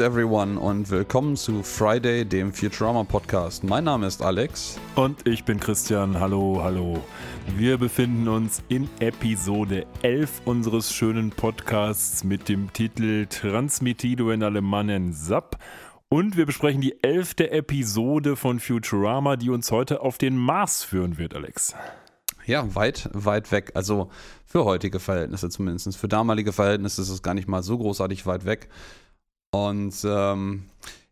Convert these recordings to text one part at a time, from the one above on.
Everyone und willkommen zu Friday, dem Futurama Podcast. Mein Name ist Alex. Und ich bin Christian. Hallo, hallo. Wir befinden uns in Episode 11 unseres schönen Podcasts mit dem Titel Transmitido in Alemannen SAP. Und wir besprechen die elfte Episode von Futurama, die uns heute auf den Mars führen wird, Alex. Ja, weit, weit weg. Also für heutige Verhältnisse zumindest. Für damalige Verhältnisse ist es gar nicht mal so großartig weit weg. Und ähm,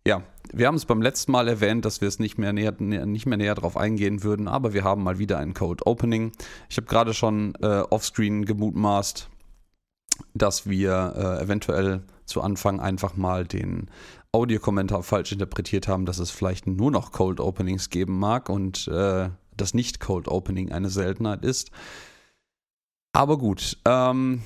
ja, wir haben es beim letzten Mal erwähnt, dass wir es nicht mehr näher, nicht mehr näher drauf eingehen würden, aber wir haben mal wieder ein Code Opening. Ich habe gerade schon äh, offscreen gemutmaßt, dass wir äh, eventuell zu Anfang einfach mal den Audiokommentar falsch interpretiert haben, dass es vielleicht nur noch Cold Openings geben mag und äh, das Nicht-Cold Opening eine Seltenheit ist. Aber gut, ähm,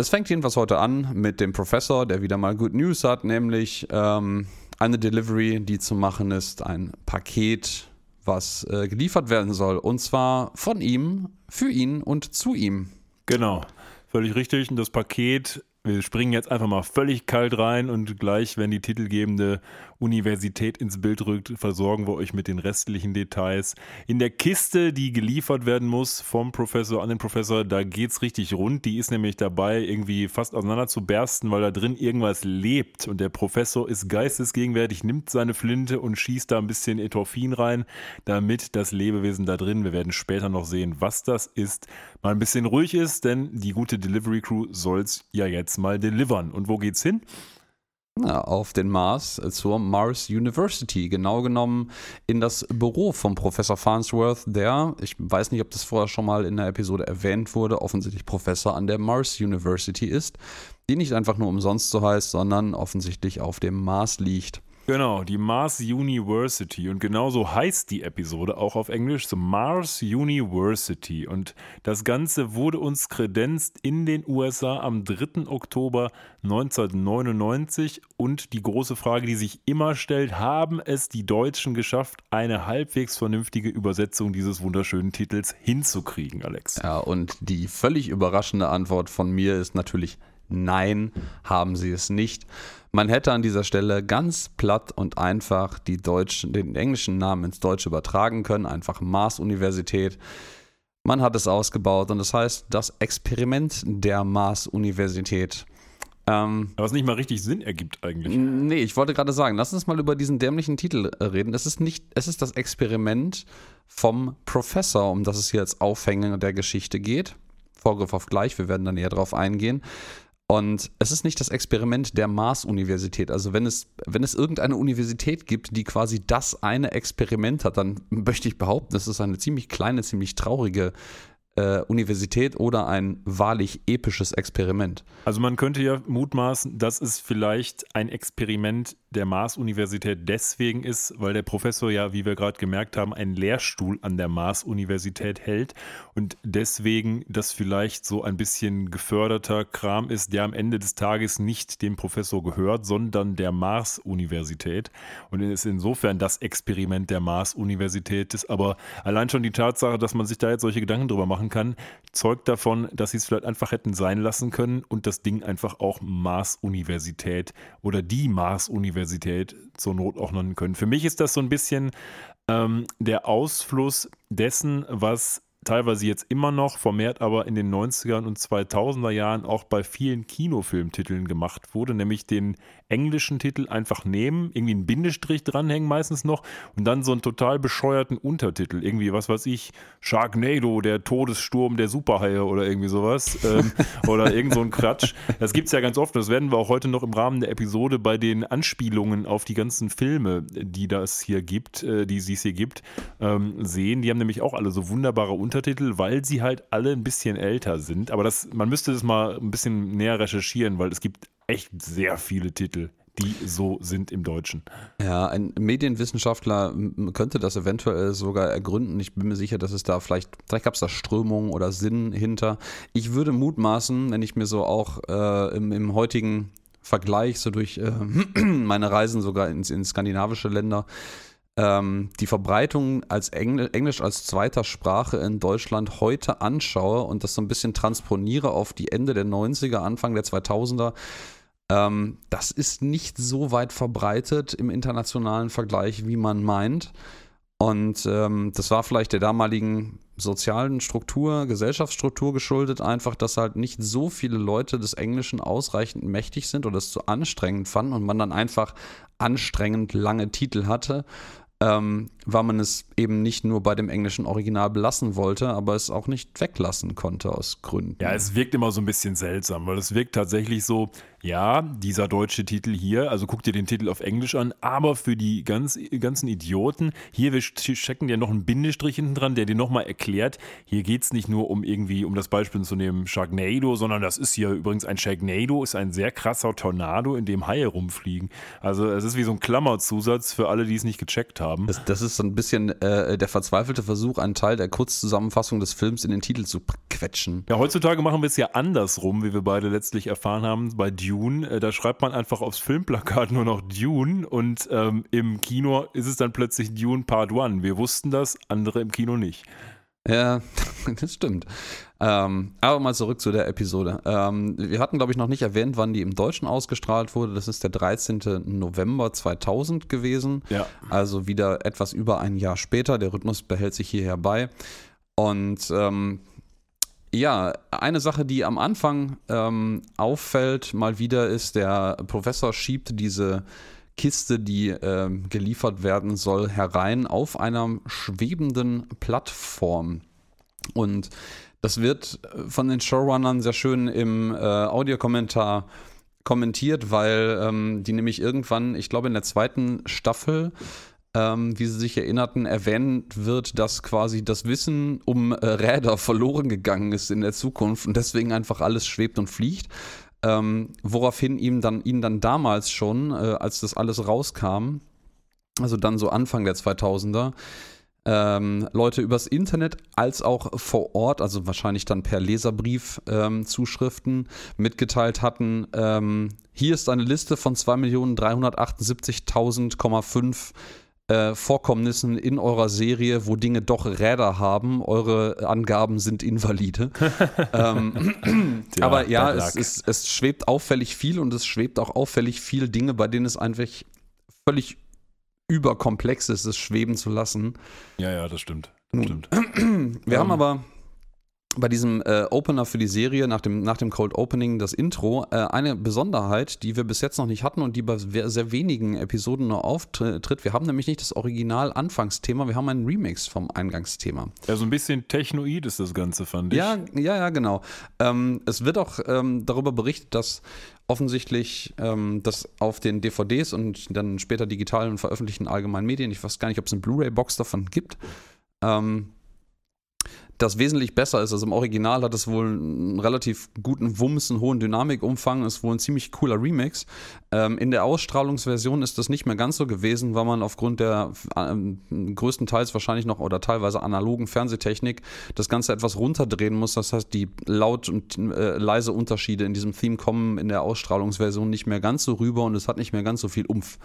es fängt jedenfalls heute an mit dem Professor, der wieder mal Good News hat, nämlich ähm, eine Delivery, die zu machen ist, ein Paket, was äh, geliefert werden soll. Und zwar von ihm, für ihn und zu ihm. Genau, völlig richtig. Und das Paket wir springen jetzt einfach mal völlig kalt rein und gleich, wenn die titelgebende Universität ins Bild rückt, versorgen wir euch mit den restlichen Details. In der Kiste, die geliefert werden muss vom Professor an den Professor, da geht's richtig rund. Die ist nämlich dabei, irgendwie fast auseinander zu bersten, weil da drin irgendwas lebt. Und der Professor ist geistesgegenwärtig, nimmt seine Flinte und schießt da ein bisschen Etorphin rein, damit das Lebewesen da drin, wir werden später noch sehen, was das ist, mal ein bisschen ruhig ist, denn die gute Delivery Crew soll's ja jetzt mal delivern. Und wo geht's hin? Auf den Mars zur Mars University, genau genommen in das Büro vom Professor Farnsworth, der, ich weiß nicht, ob das vorher schon mal in der Episode erwähnt wurde, offensichtlich Professor an der Mars University ist, die nicht einfach nur umsonst so heißt, sondern offensichtlich auf dem Mars liegt. Genau, die Mars University. Und genauso heißt die Episode auch auf Englisch, so Mars University. Und das Ganze wurde uns kredenzt in den USA am 3. Oktober 1999. Und die große Frage, die sich immer stellt, haben es die Deutschen geschafft, eine halbwegs vernünftige Übersetzung dieses wunderschönen Titels hinzukriegen, Alex? Ja, und die völlig überraschende Antwort von mir ist natürlich nein, haben sie es nicht. Man hätte an dieser Stelle ganz platt und einfach die deutschen, den englischen Namen ins Deutsche übertragen können, einfach Mars-Universität. Man hat es ausgebaut und das heißt das Experiment der Mars-Universität. Ähm, Was nicht mal richtig Sinn ergibt eigentlich. Nee, ich wollte gerade sagen, lass uns mal über diesen dämlichen Titel äh, reden. Es ist nicht, es ist das Experiment vom Professor, um das es hier als Aufhängen der Geschichte geht. Vorgriff auf gleich, wir werden da näher drauf eingehen. Und es ist nicht das Experiment der Mars-Universität. Also wenn es, wenn es irgendeine Universität gibt, die quasi das eine Experiment hat, dann möchte ich behaupten, es ist eine ziemlich kleine, ziemlich traurige äh, Universität oder ein wahrlich episches Experiment. Also man könnte ja mutmaßen, dass es vielleicht ein Experiment der Mars-Universität deswegen ist, weil der Professor ja, wie wir gerade gemerkt haben, einen Lehrstuhl an der Mars-Universität hält und deswegen das vielleicht so ein bisschen geförderter Kram ist, der am Ende des Tages nicht dem Professor gehört, sondern der Mars-Universität und ist insofern das Experiment der Mars-Universität ist. Aber allein schon die Tatsache, dass man sich da jetzt solche Gedanken drüber machen kann, zeugt davon, dass sie es vielleicht einfach hätten sein lassen können und das Ding einfach auch Mars-Universität oder die Mars-Universität Universität zur Not auch nennen können. Für mich ist das so ein bisschen ähm, der Ausfluss dessen, was teilweise jetzt immer noch, vermehrt aber in den 90ern und 2000er Jahren auch bei vielen Kinofilmtiteln gemacht wurde, nämlich den englischen Titel einfach nehmen, irgendwie einen Bindestrich dranhängen meistens noch und dann so einen total bescheuerten Untertitel, irgendwie, was weiß ich, Sharknado, der Todessturm der Superhaie oder irgendwie sowas ähm, oder irgend so ein Quatsch. Das gibt es ja ganz oft, das werden wir auch heute noch im Rahmen der Episode bei den Anspielungen auf die ganzen Filme, die das hier gibt, äh, die es hier gibt, ähm, sehen. Die haben nämlich auch alle so wunderbare Untertitel, weil sie halt alle ein bisschen älter sind. Aber das, man müsste das mal ein bisschen näher recherchieren, weil es gibt echt sehr viele Titel, die so sind im Deutschen. Ja, ein Medienwissenschaftler könnte das eventuell sogar ergründen. Ich bin mir sicher, dass es da vielleicht, vielleicht gab es da Strömungen oder Sinn hinter. Ich würde mutmaßen, wenn ich mir so auch äh, im, im, heutigen Vergleich, so durch äh, meine Reisen sogar ins, in skandinavische Länder, ähm, die Verbreitung als Engl Englisch als zweiter Sprache in Deutschland heute anschaue und das so ein bisschen transponiere auf die Ende der 90er, Anfang der 2000er, Ähm, das ist nicht so weit verbreitet im internationalen Vergleich, wie man meint. Und ähm, das war vielleicht der damaligen sozialen Struktur, Gesellschaftsstruktur geschuldet, einfach, dass halt nicht so viele Leute des Englischen ausreichend mächtig sind oder es zu anstrengend fanden und man dann einfach anstrengend lange Titel hatte ähm, weil man es eben nicht nur bei dem englischen Original belassen wollte, aber es auch nicht weglassen konnte aus Gründen. Ja, es wirkt immer so ein bisschen seltsam, weil es wirkt tatsächlich so, ja, dieser deutsche Titel hier, also guck dir den Titel auf Englisch an, aber für die ganz, ganzen Idioten, hier, wir checken dir noch einen Bindestrich hinten dran, der dir nochmal erklärt, hier geht es nicht nur um irgendwie, um das Beispiel zu nehmen, Sharknado, sondern das ist hier übrigens ein Sharknado, ist ein sehr krasser Tornado, in dem Haie rumfliegen. Also es ist wie so ein Klammerzusatz für alle, die es nicht gecheckt haben. Das, das ist so ein bisschen äh, der verzweifelte Versuch, einen Teil der Kurzzusammenfassung des Films in den Titel zu quetschen. Ja, heutzutage machen wir es ja andersrum, wie wir beide letztlich erfahren haben, bei Dune Dune. Äh, da schreibt man einfach aufs Filmplakat nur noch Dune und ähm, im Kino ist es dann plötzlich Dune Part One. Wir wussten das, andere im Kino nicht. Ja, das stimmt. Ähm, aber mal zurück zu der Episode. Ähm, wir hatten, glaube ich, noch nicht erwähnt, wann die im Deutschen ausgestrahlt wurde. Das ist der 13. November 2000 gewesen. Ja. Also wieder etwas über ein Jahr später. Der Rhythmus behält sich hierher bei. Und ähm, ja, eine Sache, die am Anfang ähm, auffällt, mal wieder ist, der Professor schiebt diese Kiste, die ähm, geliefert werden soll, herein auf einer schwebenden Plattform. Und das wird von den Showrunnern sehr schön im äh, Audiokommentar kommentiert, weil ähm, die nämlich irgendwann, ich glaube in der zweiten Staffel, ähm, wie Sie sich erinnerten, erwähnt wird, dass quasi das Wissen um äh, Räder verloren gegangen ist in der Zukunft und deswegen einfach alles schwebt und fliegt. Ähm, woraufhin ihm dann, ihn dann damals schon, äh, als das alles rauskam, also dann so Anfang der 2000er, ähm, Leute übers Internet als auch vor Ort, also wahrscheinlich dann per Leserbrief ähm, mitgeteilt hatten. Ähm, hier ist eine Liste von 2.378.000,5 äh, Vorkommnissen in eurer Serie, wo Dinge doch Räder haben. Eure Angaben sind invalide. ähm, ja, aber ja, es, es, es schwebt auffällig viel und es schwebt auch auffällig viel Dinge, bei denen es einfach völlig überkomplex ist, es schweben zu lassen. Ja, ja, das stimmt. Das stimmt. Wir haben ähm. aber bei diesem äh, Opener für die Serie nach dem, nach dem Cold Opening, das Intro, äh, eine Besonderheit, die wir bis jetzt noch nicht hatten und die bei sehr wenigen Episoden nur auftritt. Wir haben nämlich nicht das Original-Anfangsthema, wir haben einen Remix vom Eingangsthema. Ja, so ein bisschen technoid ist das Ganze, fand ich. Ja, ja, ja, genau. Ähm, es wird auch ähm, darüber berichtet, dass offensichtlich ähm, das auf den DVDs und dann später digitalen und veröffentlichten allgemeinen Medien, ich weiß gar nicht, ob es eine Blu-ray-Box davon gibt, ähm, das wesentlich besser ist. Also im Original hat es wohl einen relativ guten Wumms, einen hohen Dynamikumfang, ist wohl ein ziemlich cooler Remix. Ähm, in der Ausstrahlungsversion ist das nicht mehr ganz so gewesen, weil man aufgrund der äh, größtenteils wahrscheinlich noch oder teilweise analogen Fernsehtechnik das Ganze etwas runterdrehen muss. Das heißt, die laut und äh, leise Unterschiede in diesem Theme kommen in der Ausstrahlungsversion nicht mehr ganz so rüber und es hat nicht mehr ganz so viel Umf.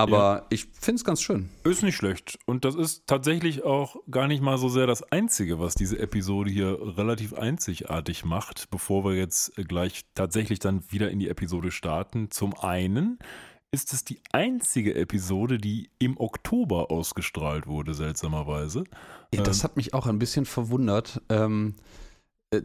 Aber ja. ich finde es ganz schön. Ist nicht schlecht. Und das ist tatsächlich auch gar nicht mal so sehr das Einzige, was diese Episode hier relativ einzigartig macht, bevor wir jetzt gleich tatsächlich dann wieder in die Episode starten. Zum einen ist es die einzige Episode, die im Oktober ausgestrahlt wurde, seltsamerweise. Ja, das ähm, hat mich auch ein bisschen verwundert. Ähm, äh,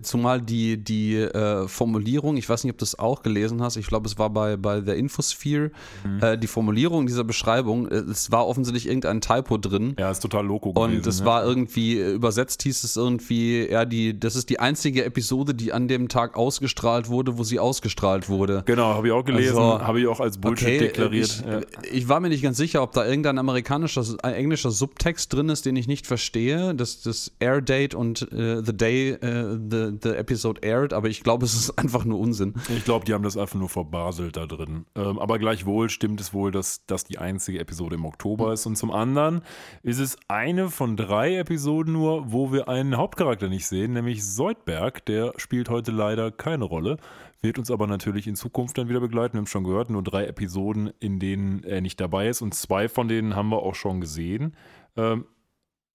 zumal die, die äh, Formulierung, ich weiß nicht, ob du es auch gelesen hast, ich glaube, es war bei, bei der Infosphere, mhm. äh, die Formulierung dieser Beschreibung, äh, es war offensichtlich irgendein Typo drin. Ja, ist total loco gewesen. Und es ja. war irgendwie, äh, übersetzt hieß es irgendwie, ja, die, das ist die einzige Episode, die an dem Tag ausgestrahlt wurde, wo sie ausgestrahlt wurde. Genau, habe ich auch gelesen, also, habe ich auch als Bullshit okay, deklariert. Ich, ja. ich, war mir nicht ganz sicher, ob da irgendein amerikanischer, ein englischer Subtext drin ist, den ich nicht verstehe. Das, das Air Date und The Day, the the, the episode aired, aber ich glaube, es ist einfach nur Unsinn. Ich glaube, die haben das einfach nur verbaselt da drin. Ähm, aber gleichwohl stimmt es wohl, dass das die einzige Episode im Oktober ist. Und zum anderen ist es eine von drei Episoden nur, wo wir einen Hauptcharakter nicht sehen, nämlich Soldberg. Der spielt heute leider keine Rolle, wird uns aber natürlich in Zukunft dann wieder begleiten. Wir haben schon gehört, nur drei Episoden, in denen er nicht dabei ist. Und zwei von denen haben wir auch schon gesehen. Ähm,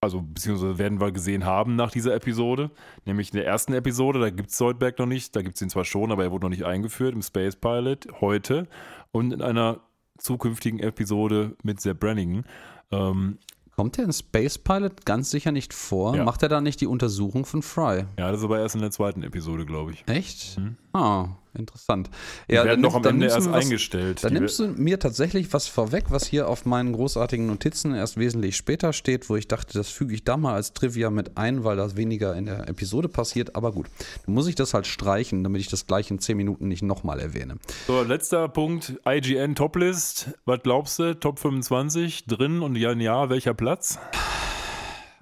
also beziehungsweise werden wir gesehen haben nach dieser Episode. Nämlich in der ersten Episode, da gibt es Zoidberg noch nicht, da gibt es ihn zwar schon, aber er wurde noch nicht eingeführt im Space Pilot heute. Und in einer zukünftigen Episode mit Sepp Brannigan. Ähm, Kommt der in Space Pilot ganz sicher nicht vor? Ja. Macht er da nicht die Untersuchung von Fry? ja, das ist aber erst in der zweiten Episode, glaube ich. Echt? Mhm. Ah, interessant. Die werden noch am Ende nimmst du erst mir was- eingestellt. Dann Die- nimmst du mir tatsächlich was vorweg, was hier auf meinen großartigen Notizen erst wesentlich später steht, wo ich dachte, das füge ich da mal als Trivia mit ein, weil das weniger in der Episode passiert. Aber gut, dann muss ich das halt streichen, damit ich das gleich in 10 Minuten nicht nochmal erwähne. So, letzter Punkt, IGN Toplist. Was glaubst du? Top 25 drin und ja, ja, welcher Platz?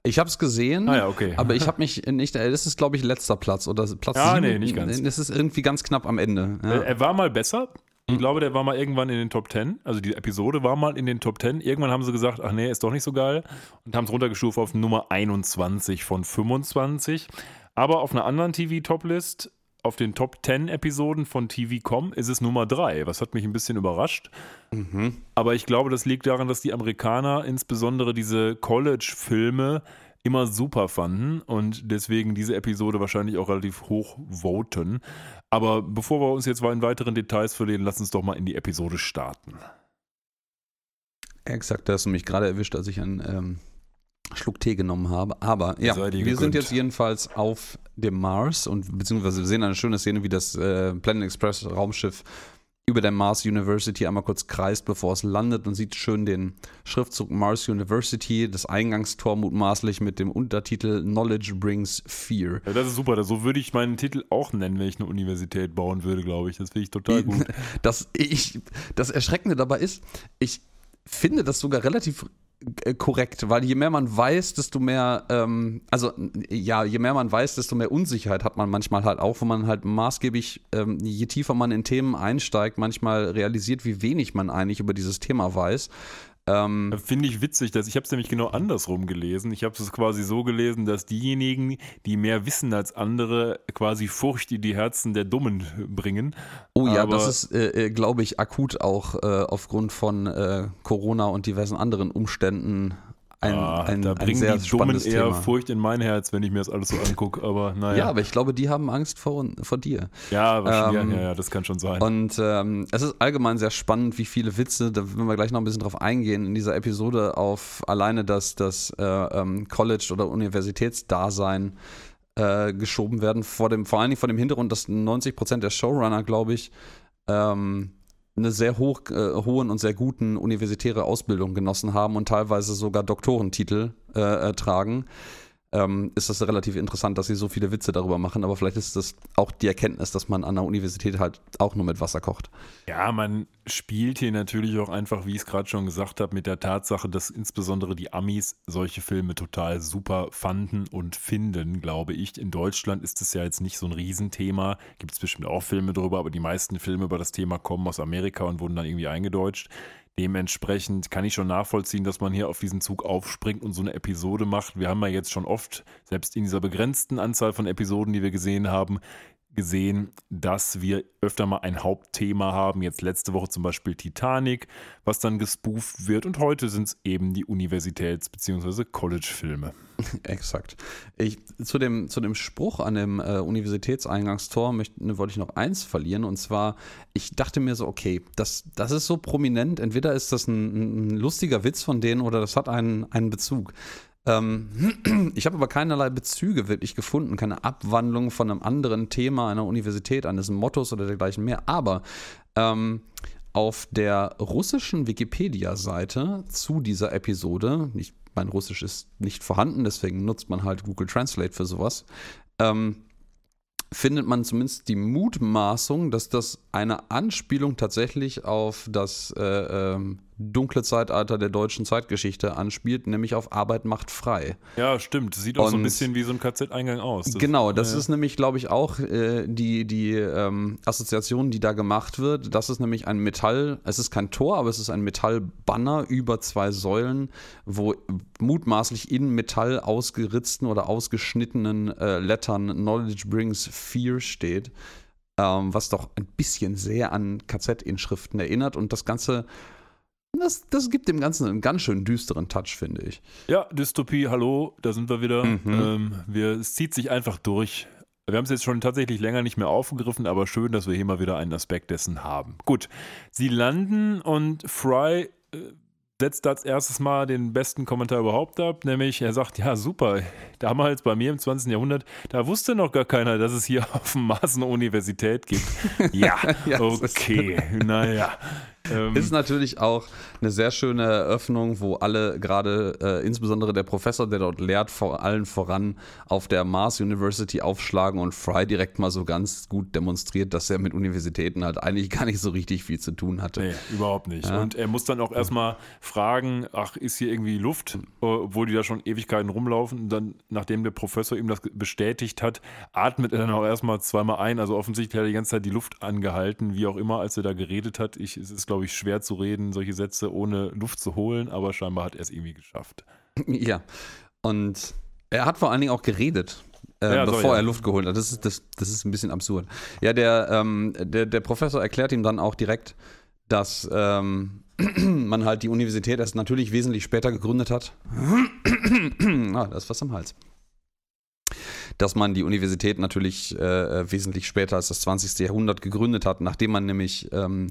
Ich habe es gesehen, Ah ja, okay. aber ich habe mich nicht, das ist glaube ich letzter Platz oder Platz Ja, sieben. nee, nicht ganz. Das ist irgendwie ganz knapp am Ende. Ja. Äh, Er war mal besser. Ich Hm. glaube, der war mal irgendwann in den Top 10. Also die Episode war mal in den Top 10. Irgendwann haben sie gesagt, ach nee, ist doch nicht so geil. Und haben es runtergestuft auf Nummer 21 von 25. Aber auf einer anderen TV-Toplist, auf den Top 10 Episoden von TV.com, ist es Nummer 3. Was hat mich ein bisschen überrascht. Mhm. Aber ich glaube, das liegt daran, dass die Amerikaner insbesondere diese College-Filme immer super fanden und deswegen diese Episode wahrscheinlich auch relativ hoch voten. Aber bevor wir uns jetzt mal in weiteren Details verlieren, lass uns doch mal in die Episode starten. Exakt, da hast du mich gerade erwischt, als ich einen ähm, Schluck Tee genommen habe. Aber ja, wir sind jetzt jedenfalls auf dem Mars und beziehungsweise wir sehen eine schöne Szene, wie das äh, Planet Express Raumschiff über der Mars University einmal kurz kreist, bevor es landet und sieht schön den Schriftzug Mars University, das Eingangstor mutmaßlich mit dem Untertitel Knowledge Brings Fear. Ja, das ist super. So würde ich meinen Titel auch nennen, wenn ich eine Universität bauen würde, glaube ich. Das finde ich total gut. Das, ich, das Erschreckende dabei ist, ich finde das sogar relativ korrekt, weil je mehr man weiß, desto mehr, ähm, also ja, je mehr man weiß, desto mehr Unsicherheit hat man manchmal halt auch, wo man halt maßgeblich, ähm, je tiefer man in Themen einsteigt, manchmal realisiert, wie wenig man eigentlich über dieses Thema weiß. Ähm, Finde ich witzig, dass ich habe es nämlich genau andersrum gelesen. Ich habe es quasi so gelesen, dass diejenigen, die mehr wissen als andere, quasi Furcht in die Herzen der Dummen bringen. oh ja, aber- das ist, äh, äh, glaube ich, akut auch äh, aufgrund von äh, Corona und diversen anderen Umständen ein, Ah, ein, da ein bringen sehr die Dummen eher Thema. Furcht in mein Herz, wenn ich mir das alles so angucke. Aber naja. Ja, aber ich glaube, die haben Angst vor, vor dir. Ja, wahrscheinlich, Ähm, ja, ja, das kann schon sein. Und ähm, es ist allgemein sehr spannend, wie viele Witze, da werden wir gleich noch ein bisschen drauf eingehen, in dieser Episode auf alleine das, das äh, ähm, College- oder Universitätsdasein äh, geschoben werden. Vor, dem, vor allen Dingen vor dem Hintergrund, dass 90% der Showrunner, glaube ich, ähm, eine sehr hoch, äh, hohen und sehr guten universitäre Ausbildung genossen haben und teilweise sogar Doktorentitel äh, tragen ähm, ist das relativ interessant, dass sie so viele Witze darüber machen. Aber vielleicht ist das auch die Erkenntnis, dass man an der Universität halt auch nur mit Wasser kocht. Ja, man spielt hier natürlich auch einfach, wie ich es gerade schon gesagt habe, mit der Tatsache, dass insbesondere die Amis solche Filme total super fanden und finden, glaube ich. In Deutschland ist es ja jetzt nicht so ein Riesenthema. Gibt es bestimmt auch Filme drüber, aber die meisten Filme über das Thema kommen aus Amerika und wurden dann irgendwie eingedeutscht. Dementsprechend kann ich schon nachvollziehen, dass man hier auf diesen Zug aufspringt und so eine Episode macht. Wir haben ja jetzt schon oft, selbst in dieser begrenzten Anzahl von Episoden, die wir gesehen haben, gesehen, dass wir öfter mal ein Hauptthema haben. Jetzt letzte Woche zum Beispiel Titanic, was dann gespooft wird. Und heute sind es eben die Universitäts- bzw. College-Filme. Exakt. Ich, zu, dem, zu dem Spruch an dem äh, Universitätseingangstor möchte, ne, wollte ich noch eins verlieren. Und zwar, ich dachte mir so, okay, das, das ist so prominent. Entweder ist das ein, ein lustiger Witz von denen oder das hat einen, einen Bezug. Ähm, ich habe aber keinerlei Bezüge wirklich gefunden, keine Abwandlung von einem anderen Thema einer Universität, eines Mottos oder dergleichen mehr. Aber ähm, auf der russischen Wikipedia-Seite zu dieser Episode, ich, mein Russisch ist nicht vorhanden, deswegen nutzt man halt Google Translate für sowas, ähm, findet man zumindest die Mutmaßung, dass das eine Anspielung tatsächlich auf das äh, ähm, dunkle Zeitalter der deutschen Zeitgeschichte anspielt, nämlich auf Arbeit macht frei. Ja, stimmt. Sieht auch so ein Und- bisschen wie so ein KZ-Eingang aus. Das- genau, das ja. ist nämlich, glaube ich, auch äh, die, die ähm, Assoziation, die da gemacht wird. Das ist nämlich ein Metall, es ist kein Tor, aber es ist ein Metallbanner über zwei Säulen, wo mutmaßlich in Metall ausgeritzten oder ausgeschnittenen äh, Lettern Knowledge brings fear steht. Ähm, was doch ein bisschen sehr an KZ-Inschriften erinnert und das Ganze Das, das gibt dem Ganzen einen ganz schön düsteren Touch, finde ich. Ja, Dystopie, hallo, da sind wir wieder. Mhm. Ähm, wir, es zieht sich einfach durch. Wir haben es jetzt schon tatsächlich länger nicht mehr aufgegriffen, aber schön, dass wir hier mal wieder einen Aspekt dessen haben. Gut, sie landen und Fry äh, setzt als erstes mal den besten Kommentar überhaupt ab, nämlich er sagt, ja super, damals bei mir im 20. Jahrhundert, da wusste noch gar keiner, dass es hier auf dem Mars eine Universität gibt. ja, ja okay, naja. Ähm, ist natürlich auch eine sehr schöne Eröffnung, wo alle gerade, äh, insbesondere der Professor, der dort lehrt, vor allen voran auf der Mars University aufschlagen und Fry direkt mal so ganz gut demonstriert, dass er mit Universitäten halt eigentlich gar nicht so richtig viel zu tun hatte. Nee, überhaupt nicht. Ja. Und er muss dann auch erstmal fragen, ach, ist hier irgendwie Luft, obwohl die da schon Ewigkeiten rumlaufen. Und dann, nachdem der Professor ihm das bestätigt hat, atmet er dann auch erstmal zweimal ein. Also offensichtlich hat er die ganze Zeit die Luft angehalten, wie auch immer, als er da geredet hat. Ich, es ist, glaube ich, schwer zu reden, solche Sätze ohne Luft zu holen, aber scheinbar hat er es irgendwie geschafft. Ja. Und er hat vor allen Dingen auch geredet. Äh, ja, bevor sorry, er Luft geholt hat. Das ist, das, das ist ein bisschen absurd. Ja, der, ähm, der, der Professor erklärt ihm dann auch direkt, dass ähm, man halt die Universität erst natürlich wesentlich später gegründet hat. ah, da ist was am Hals dass man die Universität natürlich äh, wesentlich später als das 20. Jahrhundert gegründet hat, nachdem man nämlich ähm,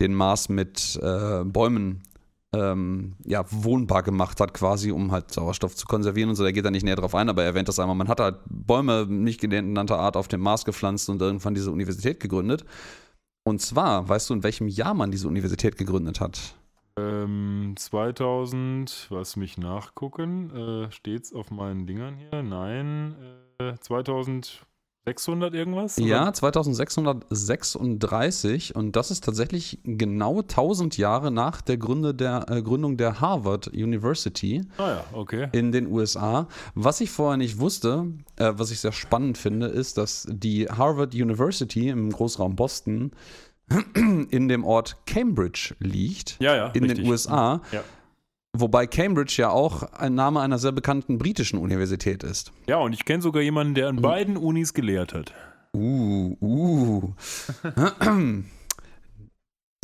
den Mars mit äh, Bäumen ähm, ja, wohnbar gemacht hat, quasi, um halt Sauerstoff zu konservieren und so. Da geht er nicht näher drauf ein, aber er erwähnt das einmal. Man hat halt Bäume nicht genannter Art auf dem Mars gepflanzt und irgendwann diese Universität gegründet. Und zwar, weißt du, in welchem Jahr man diese Universität gegründet hat? Ähm, 2000, was mich nachgucken, äh, steht's auf meinen Dingern hier? Nein, äh, 2600 irgendwas? Oder? Ja, 2636 und das ist tatsächlich genau 1000 Jahre nach der, Gründe der äh, Gründung der Harvard University ah ja, okay. in den USA. Was ich vorher nicht wusste, äh, was ich sehr spannend finde, ist, dass die Harvard University im Großraum Boston in dem Ort Cambridge liegt, ja, ja, in richtig. den USA. Ja Wobei Cambridge ja auch ein Name einer sehr bekannten britischen Universität ist. Ja, und ich kenne sogar jemanden, der an beiden Unis gelehrt hat. Uh, uh.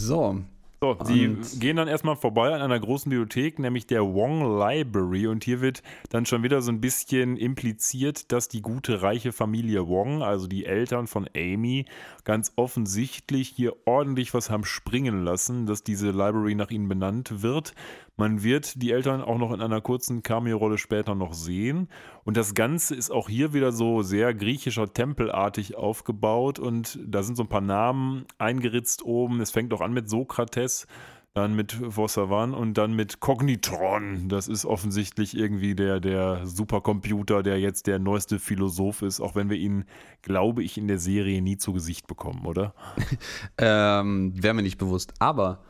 so, so, sie gehen dann erstmal vorbei an einer großen Bibliothek, nämlich der Wong Library. Und hier wird dann schon wieder so ein bisschen impliziert, dass die gute, reiche Familie Wong, also die Eltern von Amy, ganz offensichtlich hier ordentlich was haben springen lassen, dass diese Library nach ihnen benannt wird. Man wird die Eltern auch noch in einer kurzen Cameo-Rolle später noch sehen. Und das Ganze ist auch hier wieder so sehr griechischer Tempelartig aufgebaut. Und da sind so ein paar Namen eingeritzt oben. Es fängt auch an mit Sokrates, dann mit Vossavan und dann mit Cognitron. Das ist offensichtlich irgendwie der, der Supercomputer, der jetzt der neueste Philosoph ist, auch wenn wir ihn, glaube ich, in der Serie nie zu Gesicht bekommen, oder? ähm, Wäre mir nicht bewusst. Aber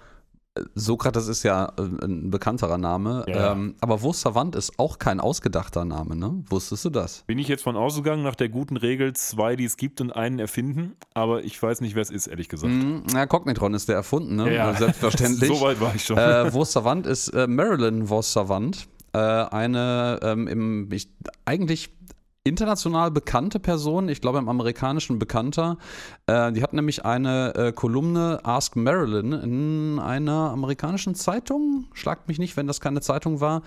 Sokrates ist ja äh, ein bekannterer Name, ja. ähm, aber Wo Savant ist auch kein ausgedachter Name, ne? Wusstest du das? Bin ich jetzt von ausgegangen, nach der guten Regel zwei, die es gibt und einen erfinden, aber ich weiß nicht, wer es ist, ehrlich gesagt. Mm, na, Cognitron ist der erfunden, ne? Ja, ja. Selbstverständlich. so weit war ich schon. Äh, Wo Savant ist äh, Marilyn Vos Savant, äh, eine ähm, im, ich, eigentlich international bekannte Person, ich glaube im amerikanischen bekannter. Äh, die hat nämlich eine äh, Kolumne Ask Marilyn in einer amerikanischen Zeitung, schlagt mich nicht, wenn das keine Zeitung war,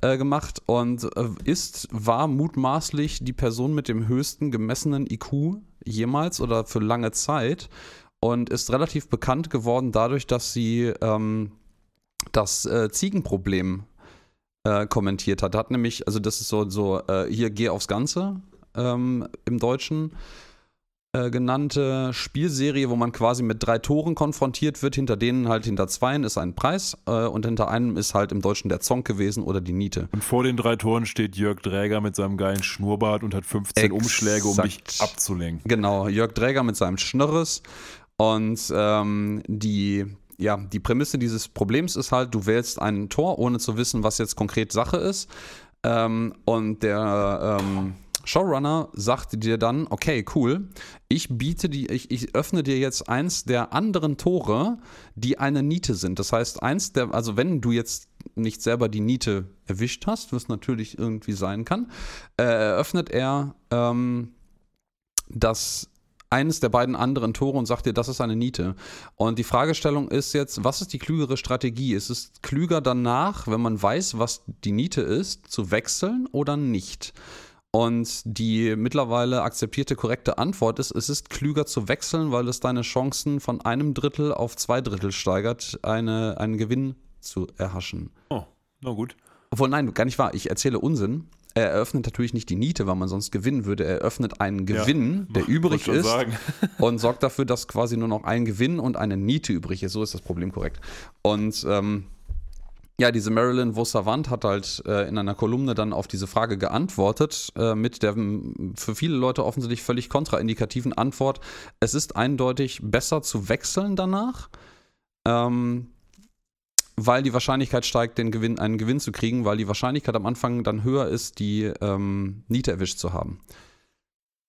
äh, gemacht und äh, ist, war mutmaßlich die Person mit dem höchsten gemessenen IQ jemals oder für lange Zeit und ist relativ bekannt geworden dadurch, dass sie ähm, das äh, Ziegenproblem äh, kommentiert hat. Hat nämlich, also das ist so, so äh, hier geh aufs Ganze ähm, im Deutschen äh, genannte Spielserie, wo man quasi mit drei Toren konfrontiert wird. Hinter denen halt hinter zweien ist ein Preis äh, und hinter einem ist halt im Deutschen der Zonk gewesen oder die Niete. Und vor den drei Toren steht Jörg Dräger mit seinem geilen Schnurrbart und hat 15 Exakt. Umschläge, um dich abzulenken. Genau, Jörg Dräger mit seinem Schnörres und ähm, die ja, die Prämisse dieses Problems ist halt, du wählst ein Tor, ohne zu wissen, was jetzt konkret Sache ist. Ähm, und der ähm, Showrunner sagt dir dann, okay, cool, ich biete die, ich, ich öffne dir jetzt eins der anderen Tore, die eine Niete sind. Das heißt, eins der, also wenn du jetzt nicht selber die Niete erwischt hast, was natürlich irgendwie sein kann, äh, eröffnet er ähm, das eines der beiden anderen Tore und sagt dir, das ist eine Niete. Und die Fragestellung ist jetzt, was ist die klügere Strategie? Ist es klüger danach, wenn man weiß, was die Niete ist, zu wechseln oder nicht? Und die mittlerweile akzeptierte korrekte Antwort ist, es ist klüger zu wechseln, weil es deine Chancen von einem Drittel auf zwei Drittel steigert, eine, einen Gewinn zu erhaschen. Oh, na gut. Obwohl, nein, gar nicht wahr. Ich erzähle Unsinn. Er eröffnet natürlich nicht die Niete, weil man sonst gewinnen würde. Er eröffnet einen Gewinn, ja, der übrig ist und sorgt dafür, dass quasi nur noch ein Gewinn und eine Niete übrig ist. So ist das Problem korrekt. Und ähm, ja, diese Marilyn Vossavant hat halt äh, in einer Kolumne dann auf diese Frage geantwortet, äh, mit der für viele Leute offensichtlich völlig kontraindikativen Antwort. Es ist eindeutig besser zu wechseln danach, ähm, weil die Wahrscheinlichkeit steigt, den Gewinn, einen Gewinn zu kriegen, weil die Wahrscheinlichkeit am Anfang dann höher ist, die ähm, Niete erwischt zu haben.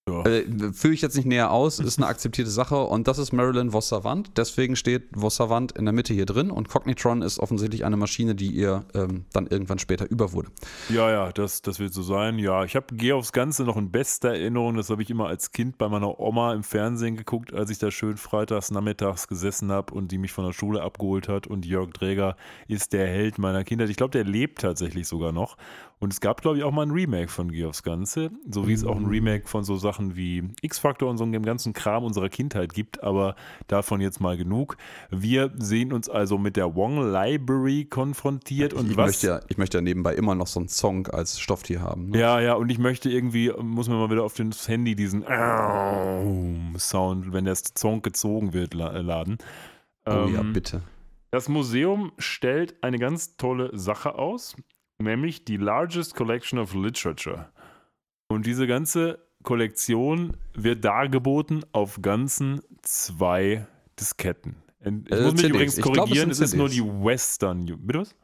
Ja. Äh, führe ich jetzt nicht näher aus, ist eine akzeptierte Sache und das ist Marilyn Vossavant. Deswegen steht Vossavant in der Mitte hier drin und Cognitron ist offensichtlich eine Maschine, die ihr ähm, dann irgendwann später über wurde. Ja, ja, das, das wird so sein. Ja, ich habe gehe aufs Ganze noch in bester Erinnerung. Das habe ich immer als Kind bei meiner Oma im Fernsehen geguckt, als ich da schön freitags nachmittags gesessen habe und die mich von der Schule abgeholt hat. Und Jörg Dräger ist der Held meiner Kindheit. Ich glaube, der lebt tatsächlich sogar noch. Und es gab, glaube ich, auch mal ein Remake von Gear aufs Ganze, so wie es auch ein mhm. Remake von so Sachen wie X-Factor und so einem ganzen Kram unserer Kindheit gibt, aber davon jetzt mal genug. Wir sehen uns also mit der Wong Library konfrontiert und ich was. Möchte ja, ich möchte ja nebenbei immer noch so einen Song als Stofftier haben. Ne? Ja, ja, und ich möchte irgendwie, muss mir mal wieder auf das Handy diesen Sound, wenn der Song gezogen wird, laden. Oh ähm, ja, bitte. Das Museum stellt eine ganz tolle Sache aus nämlich die Largest Collection of Literature. Und diese ganze Kollektion wird dargeboten auf ganzen zwei Disketten. Ich äh, muss mich CDs. übrigens korrigieren, glaub, es, es ist nur die Western. Bitte was?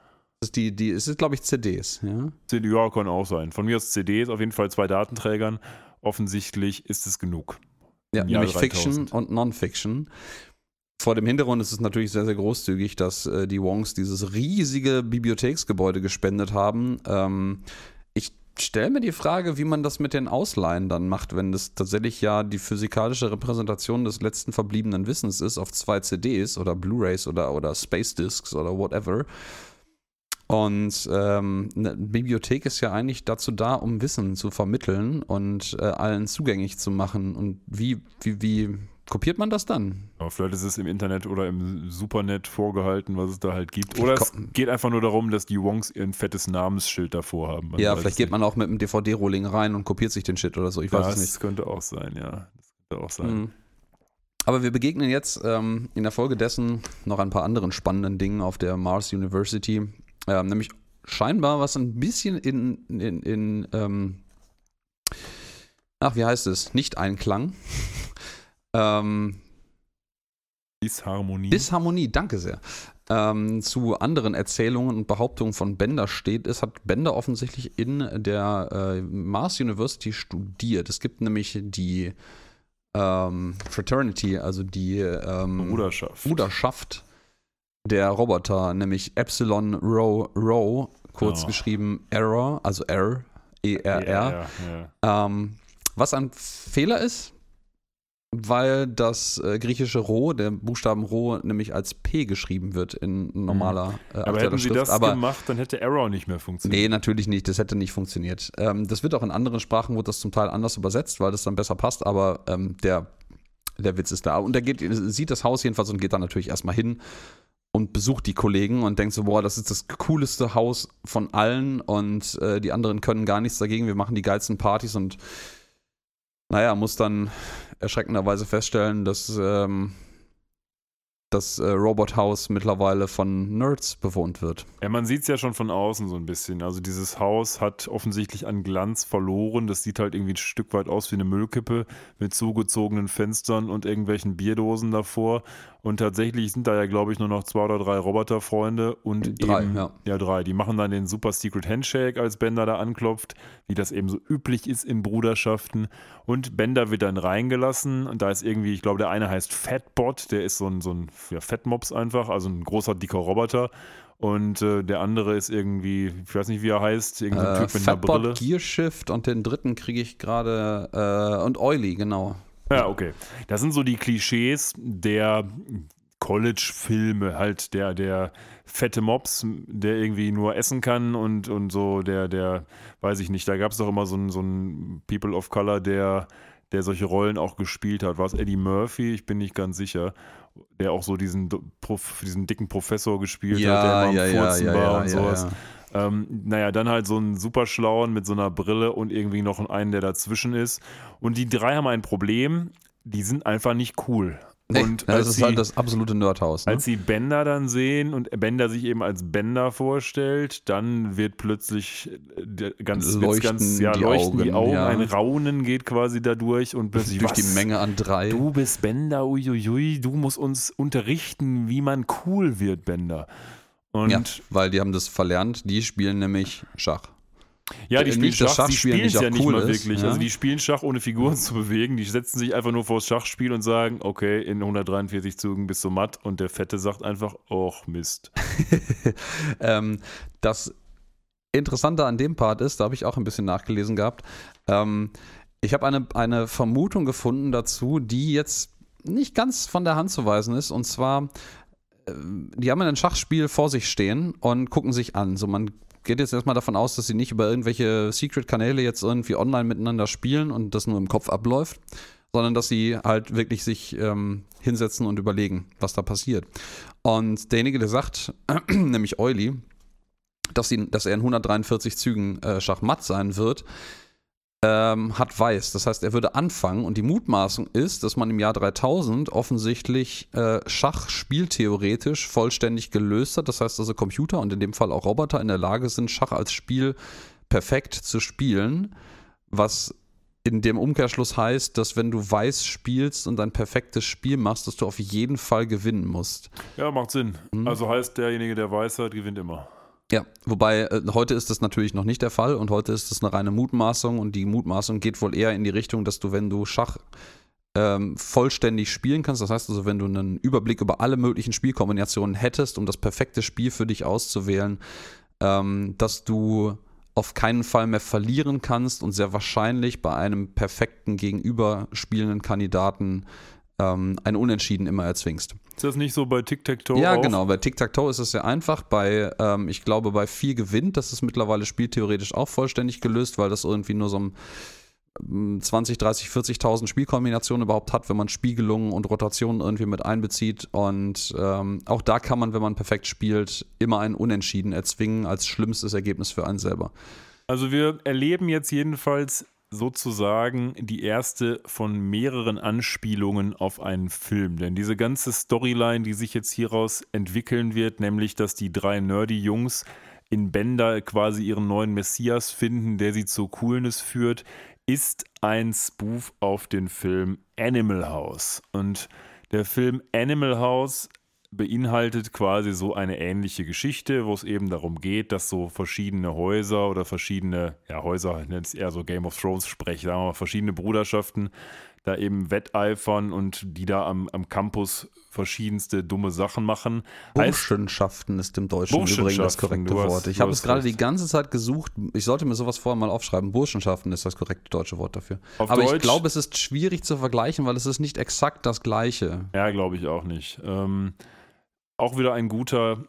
Es ist, die, die, es ist, glaube ich, CDs, ja? Ja, kann auch sein. Von mir aus CDs, auf jeden Fall zwei Datenträgern. Offensichtlich ist es genug. Ja, nämlich 3000. Fiction und Non-Fiction vor dem Hintergrund ist es natürlich sehr, sehr großzügig, dass äh, die Wongs dieses riesige Bibliotheksgebäude gespendet haben. Ähm, ich stelle mir die Frage, wie man das mit den Ausleihen dann macht, wenn das tatsächlich ja die physikalische Repräsentation des letzten verbliebenen Wissens ist auf zwei CDs oder Blu-rays oder, oder Space Discs oder whatever. Und ähm, eine Bibliothek ist ja eigentlich dazu da, um Wissen zu vermitteln und äh, allen zugänglich zu machen. Und wie, wie, wie, kopiert man das dann? Ja, vielleicht ist es im Internet oder im Supernet vorgehalten, was es da halt gibt. Oder es geht einfach nur darum, dass die Wongs ihr ein fettes Namensschild davor haben. Man ja, vielleicht geht man auch mit einem DVD-Rolling rein und kopiert sich den Shit oder so. Ich weiß ja, es nicht. Das könnte auch sein, ja. Das könnte auch sein. Mhm. Aber wir begegnen jetzt ähm, in der Folge dessen noch ein paar anderen spannenden Dingen auf der Mars University. Ähm, nämlich scheinbar was ein bisschen in, in, in ähm, ach, wie heißt es? Nicht Einklang. Ähm, Disharmonie. Disharmonie, danke sehr. Ähm, zu anderen Erzählungen und Behauptungen von Bender steht, es hat Bender offensichtlich in der äh, Mars University studiert. Es gibt nämlich die ähm, Fraternity, also die ähm, Bruderschaft. Bruderschaft der Roboter, nämlich Epsilon Rho Rho, kurz oh. geschrieben Error, also R, E-R-R. Ja, ja, ähm, was ein Fehler ist, weil das äh, griechische Rho, der Buchstaben Rho, nämlich als P geschrieben wird in normaler äh, Aber hätten sie das Aber, gemacht, dann hätte Error nicht mehr funktioniert. Nee, natürlich nicht. Das hätte nicht funktioniert. Ähm, das wird auch in anderen Sprachen, wird das zum Teil anders übersetzt, weil das dann besser passt, aber ähm, der, der Witz ist da. Und er geht, sieht das Haus jedenfalls und geht dann natürlich erstmal hin und besucht die Kollegen und denkt so, boah, das ist das cooleste Haus von allen und äh, die anderen können gar nichts dagegen. Wir machen die geilsten Partys und naja, muss dann erschreckenderweise feststellen, dass ähm, das äh, Robot-Haus mittlerweile von Nerds bewohnt wird. Ja, man sieht es ja schon von außen so ein bisschen. Also dieses Haus hat offensichtlich an Glanz verloren. Das sieht halt irgendwie ein Stück weit aus wie eine Müllkippe mit zugezogenen Fenstern und irgendwelchen Bierdosen davor. Und tatsächlich sind da ja, glaube ich, nur noch zwei oder drei Roboterfreunde und drei, eben, ja. ja. drei. Die machen dann den Super Secret Handshake, als Bender da anklopft, wie das eben so üblich ist in Bruderschaften. Und Bender wird dann reingelassen und da ist irgendwie, ich glaube, der eine heißt Fatbot, der ist so ein, so ein ja, Fatmops einfach, also ein großer, dicker Roboter. Und äh, der andere ist irgendwie, ich weiß nicht, wie er heißt, irgendein äh, Typ mit Fatbot, einer Brille. Gearshift und den dritten kriege ich gerade, äh, und Oily, genau. Ja, okay. Das sind so die Klischees der College-Filme, halt der, der fette Mops, der irgendwie nur essen kann und, und so der, der, weiß ich nicht, da gab es doch immer so einen, so einen People of Color, der, der solche Rollen auch gespielt hat. War es Eddie Murphy? Ich bin nicht ganz sicher. Der auch so diesen, diesen dicken Professor gespielt ja, hat, der immer ja, Furzen ja, war ja, und sowas. Ähm, naja, dann halt so einen Superschlauen mit so einer Brille und irgendwie noch einen, der dazwischen ist. Und die drei haben ein Problem, die sind einfach nicht cool. Nee, und das ist sie, halt das absolute Nerdhaus. Ne? als sie Bender dann sehen und Bender sich eben als Bender vorstellt, dann wird plötzlich äh, ganz, Leuchten ganz ja, die leuchten die Augen, Augen, ja. ein Raunen geht quasi dadurch und plötzlich Durch die was? Menge an drei. Du bist Bender, uiuiui, du musst uns unterrichten, wie man cool wird, Bender. Und ja, weil die haben das verlernt. Die spielen nämlich Schach. Ja, die Äh, spielen Schach, Schachspielen spielen es ja nicht cool mal ist, wirklich. ja. Also die spielen Schach ohne Figuren zu bewegen. Die setzen sich einfach nur vors Schachspiel und sagen, okay, in 143 Zügen bist du matt. Und der Fette sagt einfach, och Mist. Ähm, das Interessante an dem Part ist, da habe ich auch ein bisschen nachgelesen gehabt, ähm, ich habe eine, eine Vermutung gefunden dazu, die jetzt nicht ganz von der Hand zu weisen ist. Und zwar, die haben ein Schachspiel vor sich stehen und gucken sich an. So, man geht jetzt erstmal davon aus, dass sie nicht über irgendwelche Secret-Kanäle jetzt irgendwie online miteinander spielen und das nur im Kopf abläuft, sondern dass sie halt wirklich sich ähm, hinsetzen und überlegen, was da passiert. Und derjenige, der sagt, nämlich Euly, dass, sie, dass er in 143 Zügen äh, Schachmatt sein wird, ähm, hat weiß. Das heißt, er würde anfangen und die Mutmaßung ist, dass man im Jahr 3000 offensichtlich äh, Schach spieltheoretisch vollständig gelöst hat. Das heißt also Computer und in dem Fall auch Roboter in der Lage sind, Schach als Spiel perfekt zu spielen, was in dem Umkehrschluss heißt, dass wenn du weiß spielst und ein perfektes Spiel machst, dass du auf jeden Fall gewinnen musst. Ja, macht Sinn. Mhm. Also heißt, derjenige, der weiß hat, gewinnt immer. Ja, wobei äh, heute ist das natürlich noch nicht der Fall und heute ist das eine reine Mutmaßung und die Mutmaßung geht wohl eher in die Richtung, dass du, wenn du Schach ähm, vollständig spielen kannst, das heißt also, wenn du einen Überblick über alle möglichen Spielkombinationen hättest, um das perfekte Spiel für dich auszuwählen, ähm, dass du auf keinen Fall mehr verlieren kannst und sehr wahrscheinlich bei einem perfekten gegenüber spielenden Kandidaten ähm, ein Unentschieden immer erzwingst. Ist das nicht so bei Tic-Tac-Toe Ja, auch? genau. Bei Tic-Tac-Toe ist es sehr einfach. Bei, ähm, ich glaube, bei 4 gewinnt, das ist mittlerweile spieltheoretisch auch vollständig gelöst, weil das irgendwie nur so ein ähm, 20, 30, 40.000 Spielkombinationen überhaupt hat, wenn man Spiegelungen und Rotationen irgendwie mit einbezieht. Und ähm, auch da kann man, wenn man perfekt spielt, immer ein Unentschieden erzwingen als schlimmstes Ergebnis für einen selber. Also wir erleben jetzt jedenfalls sozusagen die erste von mehreren Anspielungen auf einen Film. Denn diese ganze Storyline, die sich jetzt hieraus entwickeln wird, nämlich dass die drei nerdy Jungs in Bender quasi ihren neuen Messias finden, der sie zur Coolness führt, ist ein Spoof auf den Film Animal House. Und der Film Animal House beinhaltet quasi so eine ähnliche Geschichte, wo es eben darum geht, dass so verschiedene Häuser oder verschiedene, ja, Häuser nennt es eher so Game of Thrones Sprech, sagen wir mal, verschiedene Bruderschaften da eben wetteifern und die da am, am Campus verschiedenste dumme Sachen machen. Burschenschaften ist im Deutschen übrigens das korrekte hast- Wort. Ich habe es gerade die ganze Zeit gesucht. Ich sollte mir sowas vorher mal aufschreiben. Burschenschaften ist das korrekte deutsche Wort dafür. Auf Aber ich Deutsch- glaube, es ist schwierig zu vergleichen, weil es ist nicht exakt das Gleiche. Ja, glaube ich auch nicht. Ähm, auch wieder ein guter,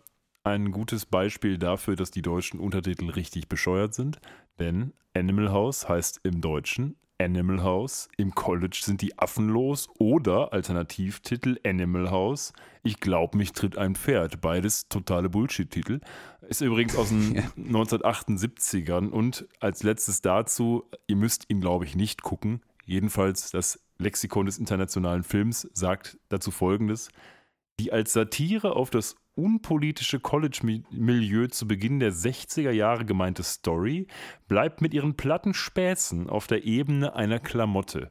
ein gutes Beispiel dafür, dass die deutschen Untertitel richtig bescheuert sind. Denn Animal House heißt im Deutschen Animal House, im College sind die Affen los oder Alternativtitel Animal House. Ich glaube, mich tritt ein Pferd. Beides totale Bullshit-Titel. Ist übrigens aus den Ja. 1978ern und als letztes dazu, ihr müsst ihn, glaube ich, nicht gucken. Jedenfalls das Lexikon des internationalen Films sagt dazu folgendes. Die als Satire auf das unpolitische College-Milieu zu Beginn der 60er Jahre gemeinte Story bleibt mit ihren platten Späßen auf der Ebene einer Klamotte.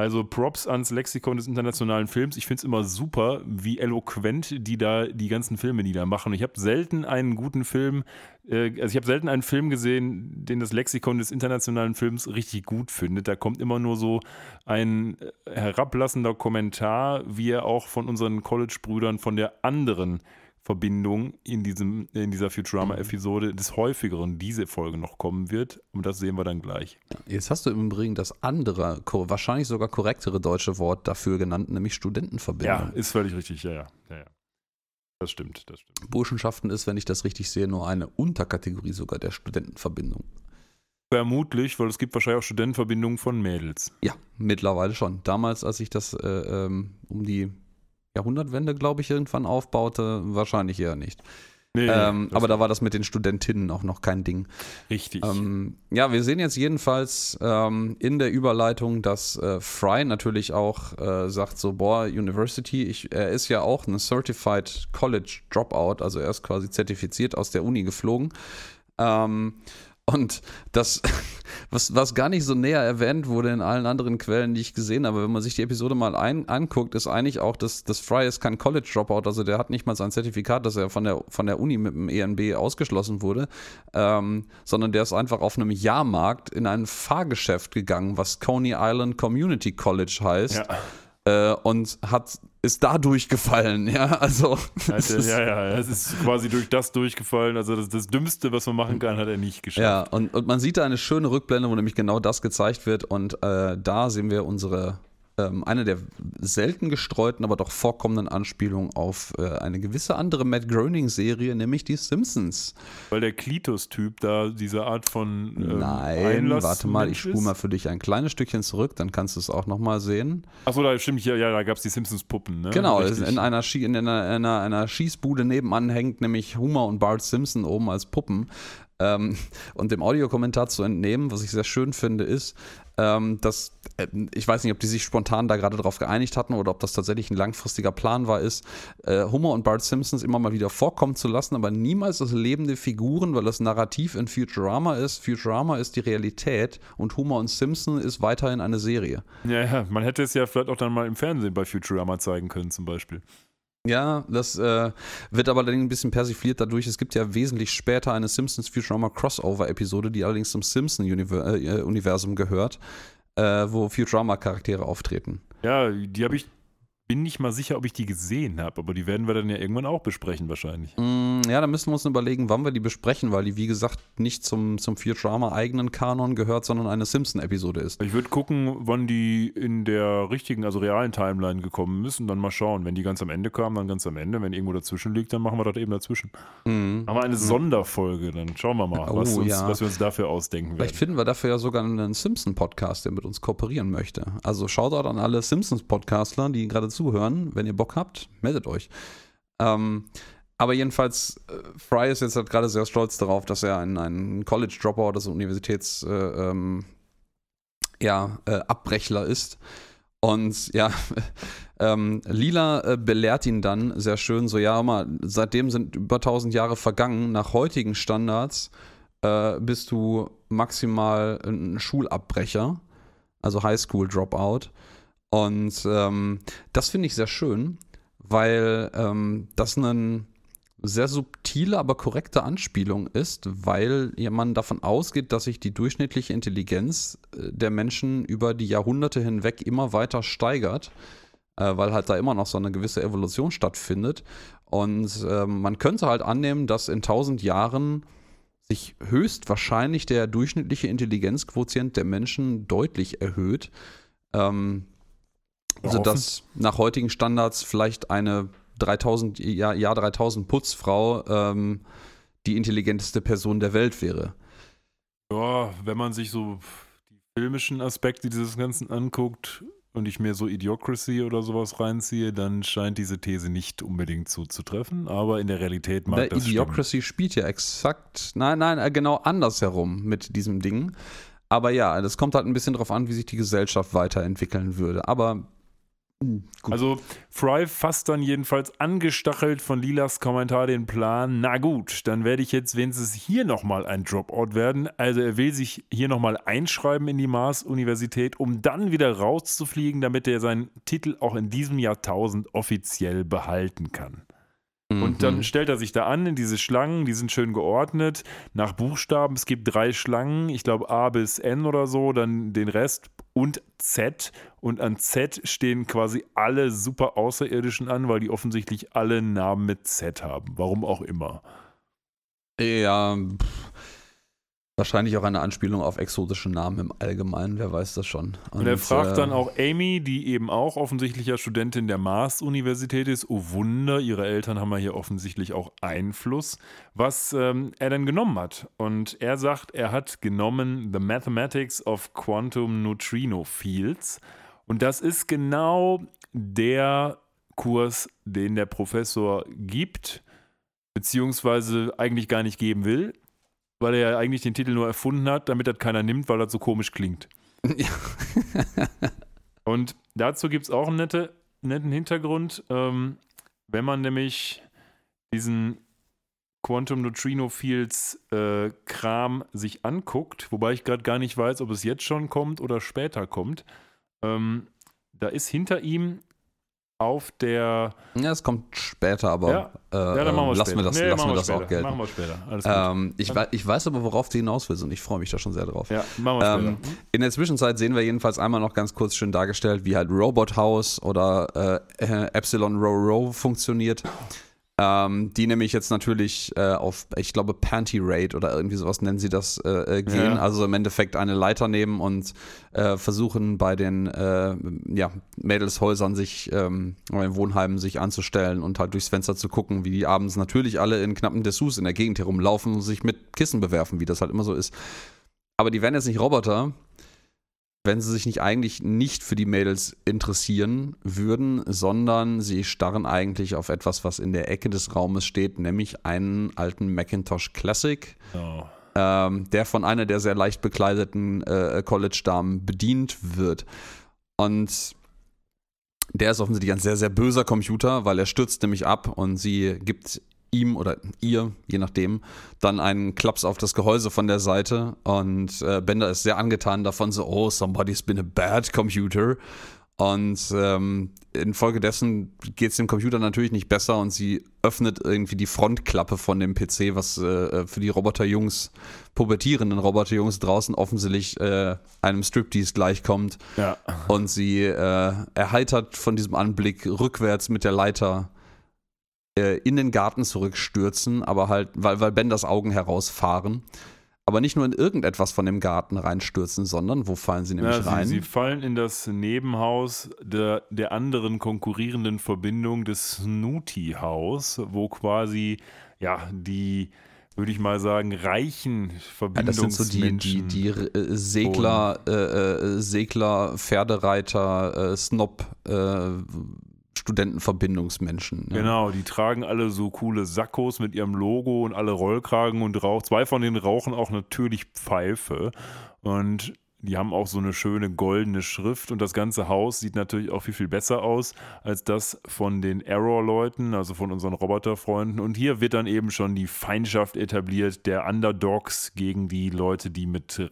Also Props ans Lexikon des internationalen Films. Ich finde es immer super, wie eloquent die da die ganzen Filme, die da machen. Ich habe selten einen guten Film, äh, also ich habe selten einen Film gesehen, den das Lexikon des internationalen Films richtig gut findet. Da kommt immer nur so ein äh, herablassender Kommentar, wie er auch von unseren College-Brüdern von der anderen Verbindung in, diesem, in dieser Futurama-Episode des häufigeren diese Folge noch kommen wird. Und das sehen wir dann gleich. Jetzt hast du im Übrigen das andere, wahrscheinlich sogar korrektere deutsche Wort dafür genannt, nämlich Studentenverbindung. Ja, ist völlig richtig, ja, ja. ja, ja. Das stimmt, das stimmt. Burschenschaften ist, wenn ich das richtig sehe, nur eine Unterkategorie sogar der Studentenverbindung. Vermutlich, weil es gibt wahrscheinlich auch Studentenverbindungen von Mädels. Ja, mittlerweile schon. Damals, als ich das äh, ähm, um die Jahrhundertwende, glaube ich, irgendwann aufbaute, wahrscheinlich eher nicht. Nee, ähm, aber da war das mit den Studentinnen auch noch kein Ding. Richtig. Ähm, ja, wir sehen jetzt jedenfalls ähm, in der Überleitung, dass äh, Fry natürlich auch äh, sagt so, boah, University, ich, er ist ja auch ein Certified College Dropout, also er ist quasi zertifiziert aus der Uni geflogen. Ähm, und das, was, was gar nicht so näher erwähnt wurde in allen anderen Quellen, die ich gesehen habe, wenn man sich die Episode mal ein, anguckt, ist eigentlich auch, dass, dass Fry ist kein College-Dropout, also der hat nicht mal sein Zertifikat, dass er von der, von der Uni mit dem ENB ausgeschlossen wurde, ähm, sondern der ist einfach auf einem Jahrmarkt in ein Fahrgeschäft gegangen, was Coney Island Community College heißt. Ja äh, und hat ist da durchgefallen, ja, also. also ja, ja, es ist quasi durch das durchgefallen, also das, das Dümmste, was man machen kann, hat er nicht geschafft. Ja, und, und man sieht da eine schöne Rückblende, wo nämlich genau das gezeigt wird und äh, da sehen wir unsere eine der selten gestreuten, aber doch vorkommenden Anspielungen auf äh, eine gewisse andere Matt Groening-Serie, nämlich die Simpsons. Weil der Klitus-Typ da diese Art von ähm, Nein, warte mal, ich spule mal für dich ein kleines Stückchen zurück, dann kannst du es auch nochmal sehen. Achso, da stimmt, ja, ja da gab es die Simpsons-Puppen, ne? Genau, in einer, in, einer, einer, einer Schießbude nebenan hängt nämlich Homer und Bart Simpson oben als Puppen. Ähm, und dem Audiokommentar zu entnehmen, was ich sehr schön finde, ist, ähm, dass äh, ich weiß nicht, ob die sich spontan da gerade darauf geeinigt hatten oder ob das tatsächlich ein langfristiger Plan war, ist, äh, Homer und Bart Simpsons immer mal wieder vorkommen zu lassen, aber niemals als lebende Figuren, weil das Narrativ in Futurama ist. Futurama ist die Realität und Homer und Simpson ist weiterhin eine Serie. Ja, ja, man hätte es ja vielleicht auch dann mal im Fernsehen bei Futurama zeigen können, zum Beispiel. Ja, das äh, wird aber dann ein bisschen persifliert dadurch. Es gibt ja wesentlich später eine Simpsons Futurama Crossover-Episode, die allerdings zum Simpson-Universum äh, gehört, äh, wo Futurama-Charaktere auftreten. Ja, die habe ich bin nicht mal sicher, ob ich die gesehen habe, aber die werden wir dann ja irgendwann auch besprechen wahrscheinlich. Mm, ja, da müssen wir uns überlegen, wann wir die besprechen, weil die, wie gesagt, nicht zum, zum Futurama-eigenen Kanon gehört, sondern eine Simpson-Episode ist. Ich würde gucken, wann die in der richtigen, also realen Timeline gekommen müssen, dann mal schauen. Wenn die ganz am Ende kamen, dann ganz am Ende. Wenn irgendwo dazwischen liegt, dann machen wir das eben dazwischen. Mhm. Haben wir eine Sonderfolge, dann schauen wir mal, oh, was, uns, ja. was, wir uns dafür ausdenken Vielleicht werden. finden wir dafür ja sogar einen Simpson-Podcast, der mit uns kooperieren möchte. Also schaut dort an alle Simpsons-Podcastler, die gerade zu zuhören. Wenn ihr Bock habt, meldet euch. Ähm, aber jedenfalls, äh, Fry ist jetzt halt gerade sehr stolz darauf, dass er ein, ein College-Dropout, also Universitäts, äh, ähm, ja, äh, ist. Und ja, ähm, Lila äh, belehrt ihn dann sehr schön, so ja, mal, seitdem sind über 1000 Jahre vergangen, nach heutigen Standards äh, bist du maximal ein Schulabbrecher, also Highschool-Dropout. Und ähm, das finde ich sehr schön, weil ähm, das eine sehr subtile, aber korrekte Anspielung ist, weil man davon ausgeht, dass sich die durchschnittliche Intelligenz äh, der Menschen über die Jahrhunderte hinweg immer weiter steigert, äh, weil halt da immer noch so eine gewisse Evolution stattfindet. Und äh, man könnte halt annehmen, dass in tausend Jahren sich höchstwahrscheinlich der durchschnittliche Intelligenzquotient der Menschen deutlich erhöht. Ähm, also dass nach heutigen Standards vielleicht eine 3000, Jahr, Jahr 3000 Putzfrau ähm, die intelligenteste Person der Welt wäre. Ja, wenn man sich so die filmischen Aspekte dieses Ganzen anguckt und ich mir so Idiocracy oder sowas reinziehe, dann scheint diese These nicht unbedingt zuzutreffen, aber in der Realität mag der das Idiocracy stimmen. spielt ja exakt, nein, nein, äh, genau andersherum mit diesem Ding. Aber ja, das kommt halt ein bisschen darauf an, wie sich die Gesellschaft weiterentwickeln würde. Aber gut. Also Fry fasst dann jedenfalls angestachelt von Lilas Kommentar den Plan, na gut, dann werde ich jetzt wenigstens hier nochmal ein Dropout werden. Also er will sich hier nochmal einschreiben in die Mars-Universität, um dann wieder rauszufliegen, damit er seinen Titel auch in diesem Jahrtausend offiziell behalten kann. Und dann Mhm. stellt er sich da an in diese Schlangen, die sind schön geordnet nach Buchstaben. Es gibt drei Schlangen, ich glaube A bis N oder so, dann den Rest und Z. Und an Z stehen quasi alle super Außerirdischen an, weil die offensichtlich alle Namen mit Z haben. Warum auch immer. Ja, pff, wahrscheinlich auch eine Anspielung auf exotische Namen im Allgemeinen, wer weiß das schon. Und, er fragt äh, dann auch Amy, die eben auch offensichtlich ja Studentin der Mars-Universität ist. Oh Wunder, ihre Eltern haben ja hier offensichtlich auch Einfluss, was ähm, er denn genommen hat. Und er sagt, er hat genommen The Mathematics of Quantum Neutrino Fields. Und das ist genau der Kurs, den der Professor gibt, beziehungsweise eigentlich gar nicht geben will, weil er ja eigentlich den Titel nur erfunden hat, damit das keiner nimmt, weil das so komisch klingt. Ja. Und dazu gibt es auch einen nette, netten Hintergrund. Ähm, wenn man nämlich diesen Quantum Neutrino Fields äh, Kram sich anguckt, wobei ich gerade gar nicht weiß, ob es jetzt schon kommt oder später kommt, ähm, da ist hinter ihm auf der. Ja, es kommt später, aber Ja. äh, Ja, dann machen wir lassen später. wir das, Nee, das später. auch gelten. Machen wir später. Alles. Ähm, ich, wei- ich weiß aber, worauf du hinaus willst und ich freue mich da schon sehr drauf. ja, machen wir später. Ähm, in der Zwischenzeit sehen wir jedenfalls einmal noch ganz kurz schön dargestellt, wie halt Robot House oder äh, äh, Epsilon Row Row funktioniert. Ähm, die nämlich jetzt natürlich äh, auf, ich glaube, Panty Raid oder irgendwie sowas nennen sie das, äh, gehen. Ja. Also im Endeffekt eine Leiter nehmen und äh, versuchen bei den äh, ja, Mädelshäusern sich, ähm, oder in Wohnheimen sich anzustellen und halt durchs Fenster zu gucken, wie die abends natürlich alle in knappen Dessous in der Gegend herumlaufen und sich mit Kissen bewerfen, wie das halt immer so ist. Aber die werden jetzt nicht Roboter, wenn sie sich nicht eigentlich nicht für die Mädels interessieren würden, sondern sie starren eigentlich auf etwas, was in der Ecke des Raumes steht, nämlich einen alten Macintosh Classic, Oh. ähm, der von einer der sehr leicht bekleideten äh, College-Damen bedient wird. Und der ist offensichtlich ein sehr, sehr böser Computer, weil er stürzt nämlich ab und sie gibt ihm oder ihr, je nachdem, dann einen Klaps auf das Gehäuse von der Seite und äh, Bender ist sehr angetan davon, so, oh, somebody's been a bad computer. Und ähm, infolgedessen geht es dem Computer natürlich nicht besser und sie öffnet irgendwie die Frontklappe von dem PC, was äh, für die Roboterjungs, pubertierenden Roboterjungs draußen offensichtlich äh, einem Striptease gleichkommt. Ja. Und sie äh, erheitert von diesem Anblick rückwärts mit der Leiter äh, in den Garten zurückstürzen, aber halt, weil, weil Benders Augen herausfahren. Aber nicht nur in irgendetwas von dem Garten reinstürzen, sondern wo fallen sie nämlich Ja, rein? sie, sie fallen in das Nebenhaus der, der anderen konkurrierenden Verbindung des Snooty Haus, wo quasi ja die, würde ich mal sagen, reichen ja, das sind so die, die, die äh, Segler, äh, äh, Segler, Pferdereiter, äh, Snob, äh, Studentenverbindungsmenschen. ne? Genau, die tragen alle so coole Sakkos mit ihrem Logo und alle Rollkragen und rauchen. Zwei von denen rauchen auch natürlich Pfeife. Und die haben auch so eine schöne goldene Schrift. Und das ganze Haus sieht natürlich auch viel, viel besser aus als das von den Arrow-Leuten, also von unseren Roboterfreunden. Und hier wird dann eben schon die Feindschaft etabliert der Underdogs gegen die Leute, die mit, äh,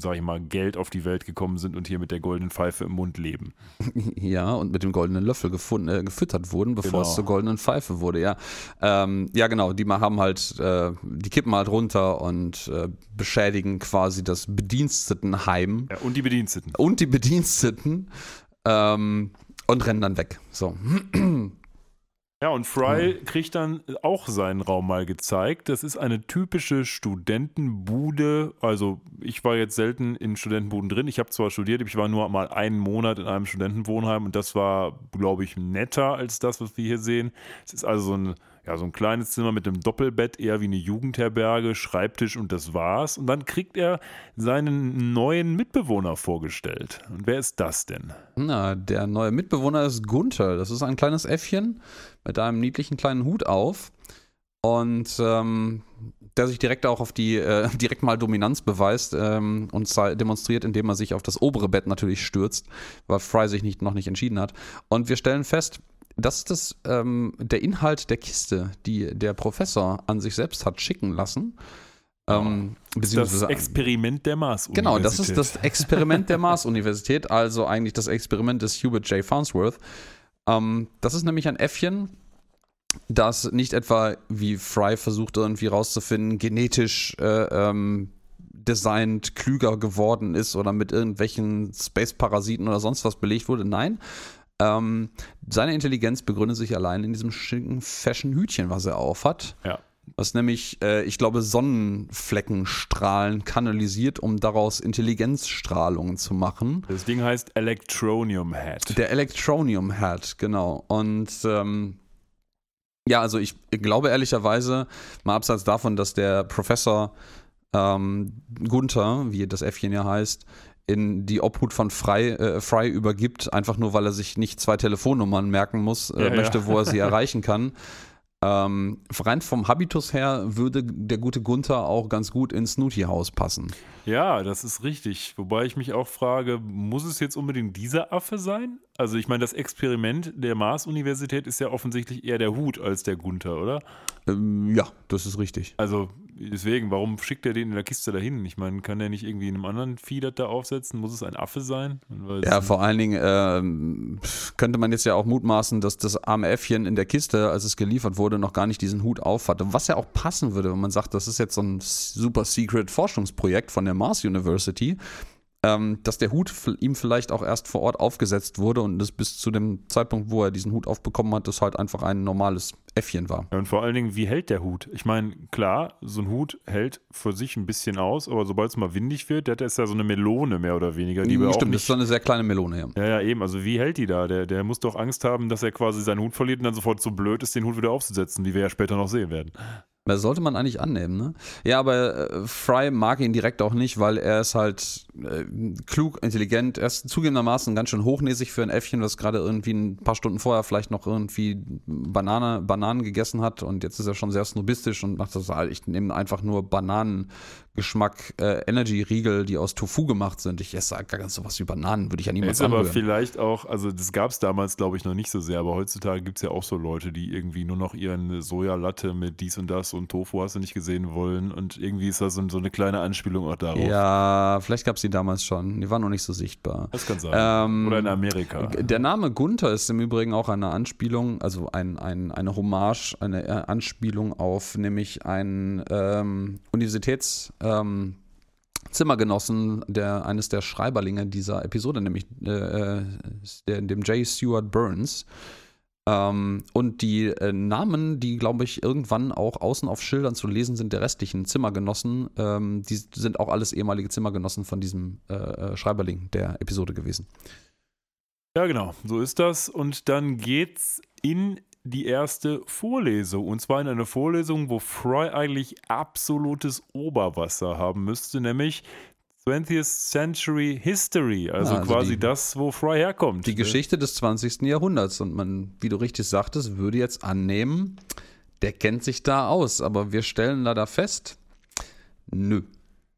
sag ich mal, Geld auf die Welt gekommen sind und hier mit der goldenen Pfeife im Mund leben. Ja, und mit dem goldenen Löffel gefunden, äh, gefüttert wurden, bevor Genau. es zur goldenen Pfeife wurde, ja. Ähm, ja, genau, die haben halt, äh, die kippen halt runter und äh, beschädigen quasi das Bedienstetenheim Ja, und die Bediensteten. und die Bediensteten ähm, und rennen dann weg. So. Ja, und Fry kriegt dann auch seinen Raum mal gezeigt. Das ist eine typische Studentenbude. Also, ich war jetzt selten in Studentenbuden drin. Ich habe zwar studiert, ich war nur mal einen Monat in einem Studentenwohnheim und das war, glaube ich, netter als das, was wir hier sehen. Es ist also so ein, ja, so ein kleines Zimmer mit einem Doppelbett, eher wie eine Jugendherberge, Schreibtisch und das war's. Und dann kriegt er seinen neuen Mitbewohner vorgestellt. Und wer ist das denn? Na, der neue Mitbewohner ist Gunther. Das ist ein kleines Äffchen mit einem niedlichen kleinen Hut auf und ähm, der sich direkt auch auf die, äh, direkt mal Dominanz beweist ähm, und demonstriert, indem er sich auf das obere Bett natürlich stürzt, weil Fry sich nicht, noch nicht entschieden hat. Und wir stellen fest, das ist das, ähm, der Inhalt der Kiste, die der Professor an sich selbst hat schicken lassen. Ähm, Das Experiment der Mars. Genau, das ist das Experiment der Mars-Universität, also eigentlich das Experiment des Hubert J. Farnsworth. Ähm, das ist nämlich ein Äffchen, dass nicht etwa, wie Fry versucht irgendwie rauszufinden, genetisch äh, ähm, designt klüger geworden ist oder mit irgendwelchen Space-Parasiten oder sonst was belegt wurde. Nein, ähm, seine Intelligenz begründet sich allein in diesem schicken Fashion-Hütchen, was er aufhat. Ja. Was nämlich, äh, ich glaube, Sonnenfleckenstrahlen kanalisiert, um daraus Intelligenzstrahlungen zu machen. Das Ding heißt Electronium Hat. Der Electronium Hat, genau. Und ähm, ja, also ich glaube ehrlicherweise, mal abseits davon, dass der Professor ähm, Gunther, wie das Äffchen ja heißt, in die Obhut von Fry, äh, Fry übergibt, einfach nur weil er sich nicht zwei Telefonnummern merken muss, äh, Ja, möchte, ja. wo er sie erreichen kann. Ähm, rein vom Habitus her würde der gute Gunther auch ganz gut ins Snooty-Haus passen. Ja, das ist richtig. Wobei ich mich auch frage, muss es jetzt unbedingt dieser Affe sein? Also ich meine, das Experiment der Mars-Universität ist ja offensichtlich eher der Hut als der Gunther, oder? Ähm, ja, das ist richtig. Also deswegen, warum schickt er den in der Kiste dahin? Ich meine, kann der nicht irgendwie in einem anderen Vieh das da aufsetzen? Muss es ein Affe sein? Ja, vor allen Dingen ähm, könnte man jetzt ja auch mutmaßen, dass das arme Äffchen in der Kiste, als es geliefert wurde, noch gar nicht diesen Hut auf hatte. Was ja auch passen würde, wenn man sagt, das ist jetzt so ein super secret Forschungsprojekt von der Mars University, ähm, dass der Hut ihm vielleicht auch erst vor Ort aufgesetzt wurde und es bis zu dem Zeitpunkt, wo er diesen Hut aufbekommen hat, das halt einfach ein normales Äffchen war. Ja, und vor allen Dingen, wie hält der Hut? Ich meine, klar, so ein Hut hält für sich ein bisschen aus, aber sobald es mal windig wird, der ist ja so eine Melone mehr oder weniger, die wir auch Stimmt, das nicht ist so eine sehr kleine Melone, ja. Ja, ja, eben. Also wie hält die da? Der, der muss doch Angst haben, dass er quasi seinen Hut verliert und dann sofort so blöd ist, den Hut wieder aufzusetzen, wie wir ja später noch sehen werden. Das sollte man eigentlich annehmen, ne? Ja, aber äh, Fry mag ihn direkt auch nicht, weil er ist halt äh, klug, intelligent. Er ist zugegebenermaßen ganz schön hochnäsig für ein Äffchen, was gerade irgendwie ein paar Stunden vorher vielleicht noch irgendwie Banane, Bananen gegessen hat und jetzt ist er schon sehr snobistisch und macht das halt, ich nehme einfach nur Bananengeschmack äh, Energy-Riegel, die aus Tofu gemacht sind. Ich esse gar ganz sowas wie Bananen, würde ich ja niemals ist aber vielleicht auch, also das gab es damals, glaube ich, noch nicht so sehr, aber heutzutage gibt es ja auch so Leute, die irgendwie nur noch ihren Sojalatte mit dies und das und Tofu hast du nicht gesehen wollen und irgendwie ist das so, so eine kleine Anspielung auch darauf. Ja, vielleicht gab es die damals schon. Die waren noch nicht so sichtbar. Das kann sein. Ähm, Oder in Amerika. Der Name Gunther ist im Übrigen auch eine Anspielung, also ein, ein, eine Hommage, eine äh, Anspielung auf nämlich einen ähm, Universitäts- ähm, Zimmergenossen, der, eines der Schreiberlinge dieser Episode, nämlich äh, äh, der, dem J. Stewart Burns. Ähm, und die äh, Namen, die, glaube ich, irgendwann auch außen auf Schildern zu lesen sind, der restlichen Zimmergenossen, ähm, die sind auch alles ehemalige Zimmergenossen von diesem äh, äh, Schreiberling der Episode gewesen. Ja, genau, so ist das. Und dann geht's in die erste Vorlesung. Und zwar in eine Vorlesung, wo Fry eigentlich absolutes Oberwasser haben müsste, nämlich 20th Century History. Also, Ja, also quasi die- das, wo Fry herkommt. Die ne? Geschichte des 20. Jahrhunderts. Und man, wie du richtig sagtest, würde jetzt annehmen, der kennt sich da aus. Aber wir stellen leider fest, nö.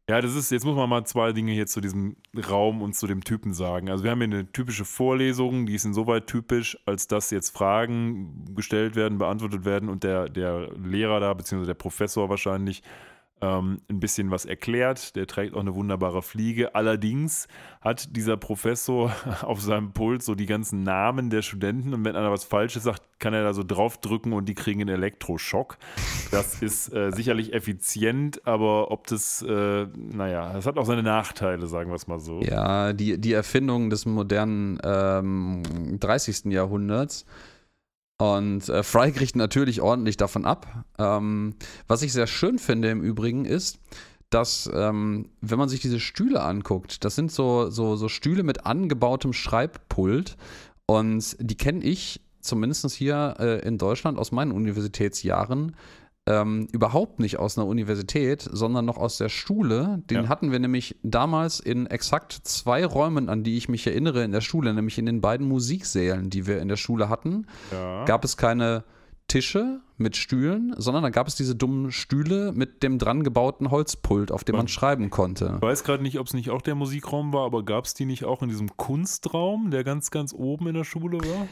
Ja, das ist, jetzt muss man mal zwei Dinge hier zu diesem Raum und zu dem Typen sagen. Also wir haben hier eine typische Vorlesung, die ist insoweit typisch, als dass jetzt Fragen gestellt werden, beantwortet werden und der, der Lehrer da, beziehungsweise der Professor wahrscheinlich, ähm, ein bisschen was erklärt. Der trägt auch eine wunderbare Fliege. Allerdings hat dieser Professor auf seinem Pult so die ganzen Namen der Studenten und wenn einer was Falsches sagt, kann er da so draufdrücken und die kriegen einen Elektroschock. Das ist äh, sicherlich effizient, aber ob das, äh, naja, das hat auch seine Nachteile, sagen wir es mal so. Ja, die, die Erfindung des modernen ähm, 30. Jahrhunderts. Und äh, Fry kriegt natürlich ordentlich davon ab. Ähm, was ich sehr schön finde im Übrigen ist, dass, ähm, wenn man sich diese Stühle anguckt, das sind so, so, so Stühle mit angebautem Schreibpult. Und die kenne ich zumindest hier äh, in Deutschland aus meinen Universitätsjahren ähm, überhaupt nicht aus einer Universität, sondern noch aus der Schule. Den Ja. hatten wir nämlich damals in exakt zwei Räumen, an die ich mich erinnere in der Schule, nämlich in den beiden Musiksälen, die wir in der Schule hatten. Ja. Gab es keine Tische mit Stühlen, sondern da gab es diese dummen Stühle mit dem dran gebauten Holzpult, auf dem man Man- schreiben konnte. Ich weiß gerade nicht, ob es nicht auch der Musikraum war, aber gab es die nicht auch in diesem Kunstraum, der ganz, ganz oben in der Schule war?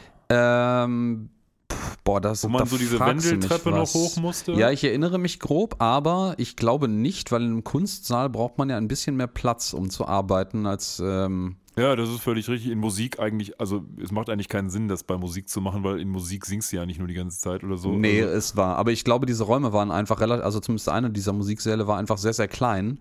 Ähm, pff, boah, das Wo man da so diese Wendeltreppe noch hoch musste? Ja, ich erinnere mich grob, aber ich glaube nicht, weil im Kunstsaal braucht man ja ein bisschen mehr Platz, um zu arbeiten, als ähm, Ja, das ist völlig richtig. In Musik eigentlich, also es macht eigentlich keinen Sinn, das bei Musik zu machen, weil in Musik singst du ja nicht nur die ganze Zeit oder so. Nee, also, es war. Aber ich glaube, diese Räume waren einfach relativ, also zumindest eine dieser Musiksäle war einfach sehr, sehr klein.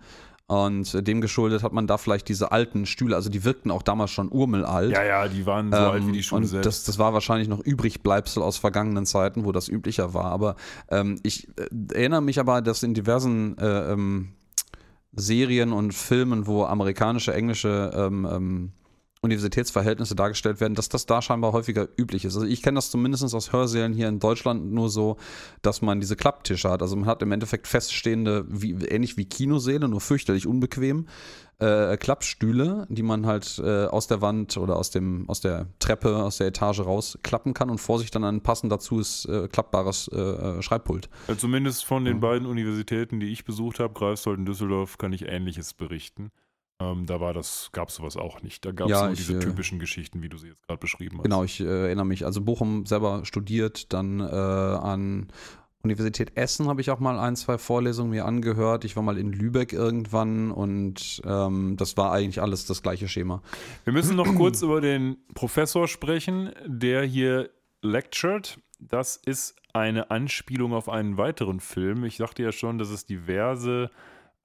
Und dem geschuldet hat man da vielleicht diese alten Stühle, also die wirkten auch damals schon urmelalt. Ja, ja, die waren so ähm, alt wie die Schule und selbst. Das, das war wahrscheinlich noch Übrigbleibsel aus vergangenen Zeiten, wo das üblicher war. Aber ähm, ich äh, erinnere mich aber, dass in diversen äh, ähm, Serien und Filmen, wo amerikanische, englische ähm, ähm, Universitätsverhältnisse dargestellt werden, dass das da scheinbar häufiger üblich ist. Also ich kenne das zumindest aus Hörsälen hier in Deutschland nur so, dass man diese Klapptische hat. Also man hat im Endeffekt feststehende, wie, ähnlich wie Kinosäle, nur fürchterlich unbequem, äh, Klappstühle, die man halt äh, aus der Wand oder aus, dem, aus der Treppe, aus der Etage rausklappen kann und vor sich dann ein passend dazu ist äh, klappbares äh, Schreibpult. Ja, zumindest von den beiden Universitäten, die ich besucht habe, Greifswald und Düsseldorf, kann ich Ähnliches berichten. Ähm, da war das, gab es sowas auch nicht. Da gab es Ja, nur ich, diese äh, typischen Geschichten, wie du sie jetzt gerade beschrieben hast. Genau, ich äh, erinnere mich. Also Bochum selber studiert, dann äh, an Universität Essen habe ich auch mal ein, zwei Vorlesungen mir angehört. Ich war mal in Lübeck irgendwann und ähm, das war eigentlich alles das gleiche Schema. Wir müssen noch kurz über den Professor sprechen, der hier lectured. Das ist eine Anspielung auf einen weiteren Film. Ich sagte ja schon, dass es diverse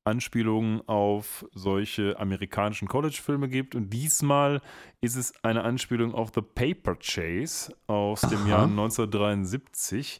Anspielungen auf solche amerikanischen College-Filme gibt. Und diesmal ist es eine Anspielung auf The Paper Chase aus dem Aha. Jahr 1973.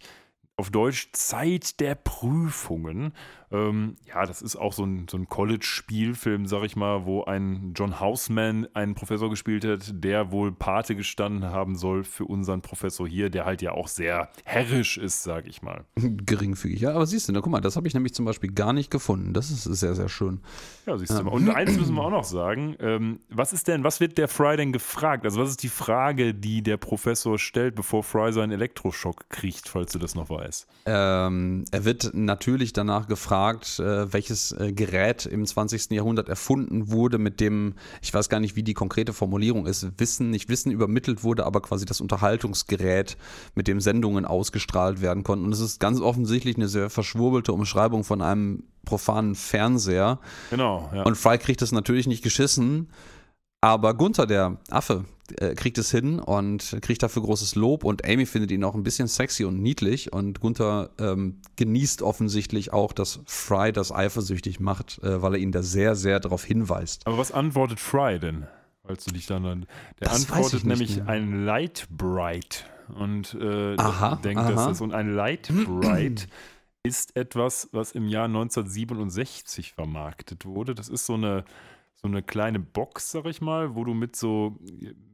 Auf Deutsch Zeit der Prüfungen. Ähm, ja, das ist auch so ein, so ein College-Spielfilm, sag ich mal, wo ein John Houseman einen Professor gespielt hat, der wohl Pate gestanden haben soll für unseren Professor hier, der halt ja auch sehr herrisch ist, sag ich mal. Geringfügig, ja. Aber siehst du, na, guck mal, das habe ich nämlich zum Beispiel gar nicht gefunden. Das ist sehr, sehr schön. Ja, siehst du mal. Und eins müssen wir auch noch sagen. Ähm, was ist denn, was wird der Fry denn gefragt? Also, was ist die Frage, die der Professor stellt, bevor Fry seinen Elektroschock kriegt, falls du das noch weißt? Ähm, er wird natürlich danach gefragt, äh, welches äh, Gerät im 20. Jahrhundert erfunden wurde, mit dem, ich weiß gar nicht, wie die konkrete Formulierung ist, Wissen, nicht Wissen übermittelt wurde, aber quasi das Unterhaltungsgerät, mit dem Sendungen ausgestrahlt werden konnten. Und es ist ganz offensichtlich eine sehr verschwurbelte Umschreibung von einem profanen Fernseher. Genau, ja. Und Fry kriegt es natürlich nicht geschissen, aber Gunther, der Affe, äh, kriegt es hin und kriegt dafür großes Lob und Amy findet ihn auch ein bisschen sexy und niedlich und Gunther ähm, genießt offensichtlich auch, dass Fry das eifersüchtig macht, äh, weil er ihn da sehr, sehr darauf hinweist. Aber was antwortet Fry denn? Falls du dich dann an. Der Das weiß ich antwortet nämlich mehr. ein Light Bright. Und äh, Aha, denkt, dass aha. das. Und ein Light Bright ist etwas, was im Jahr 1967 vermarktet wurde. Das ist so eine, so eine kleine Box, sag ich mal, wo du mit so,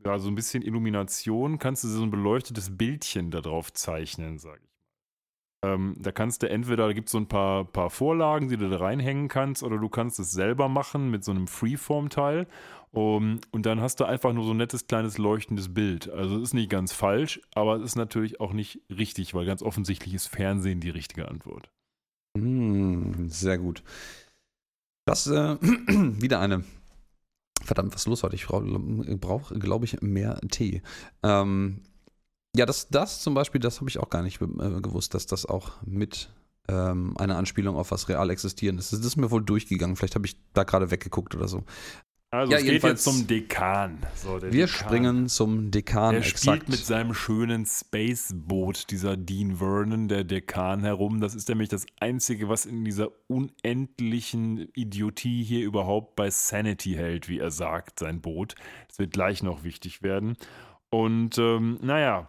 ja, so ein bisschen Illumination kannst du so ein beleuchtetes Bildchen da drauf zeichnen, sag ich mal. Ähm, da kannst du entweder, da gibt es so ein paar, paar Vorlagen, die du da reinhängen kannst, oder du kannst es selber machen mit so einem Freeform-Teil. Um, und dann hast du einfach nur so ein nettes kleines leuchtendes Bild. Also es ist nicht ganz falsch, aber es ist natürlich auch nicht richtig, weil ganz offensichtlich ist Fernsehen die richtige Antwort. Mm, sehr gut. Das äh, wieder eine. Verdammt, was ist los heute? Ich brauche, brauch, glaube ich, mehr Tee. Ähm, ja, das, das zum Beispiel, das habe ich auch gar nicht äh, gewusst, dass das auch mit ähm, eine Anspielung auf was real existierendes ist. Das ist mir wohl durchgegangen. Vielleicht habe ich da gerade weggeguckt oder so. Also Ja, es geht jetzt zum Dekan. So, Wir Dekan. springen zum Dekan. Er spielt exakt. mit seinem schönen Spaceboot, dieser Dean Vernon, der Dekan, herum. Das ist nämlich das Einzige, was in dieser unendlichen Idiotie hier überhaupt bei Sanity hält, wie er sagt, sein Boot. Das wird gleich noch wichtig werden. Und ähm, naja,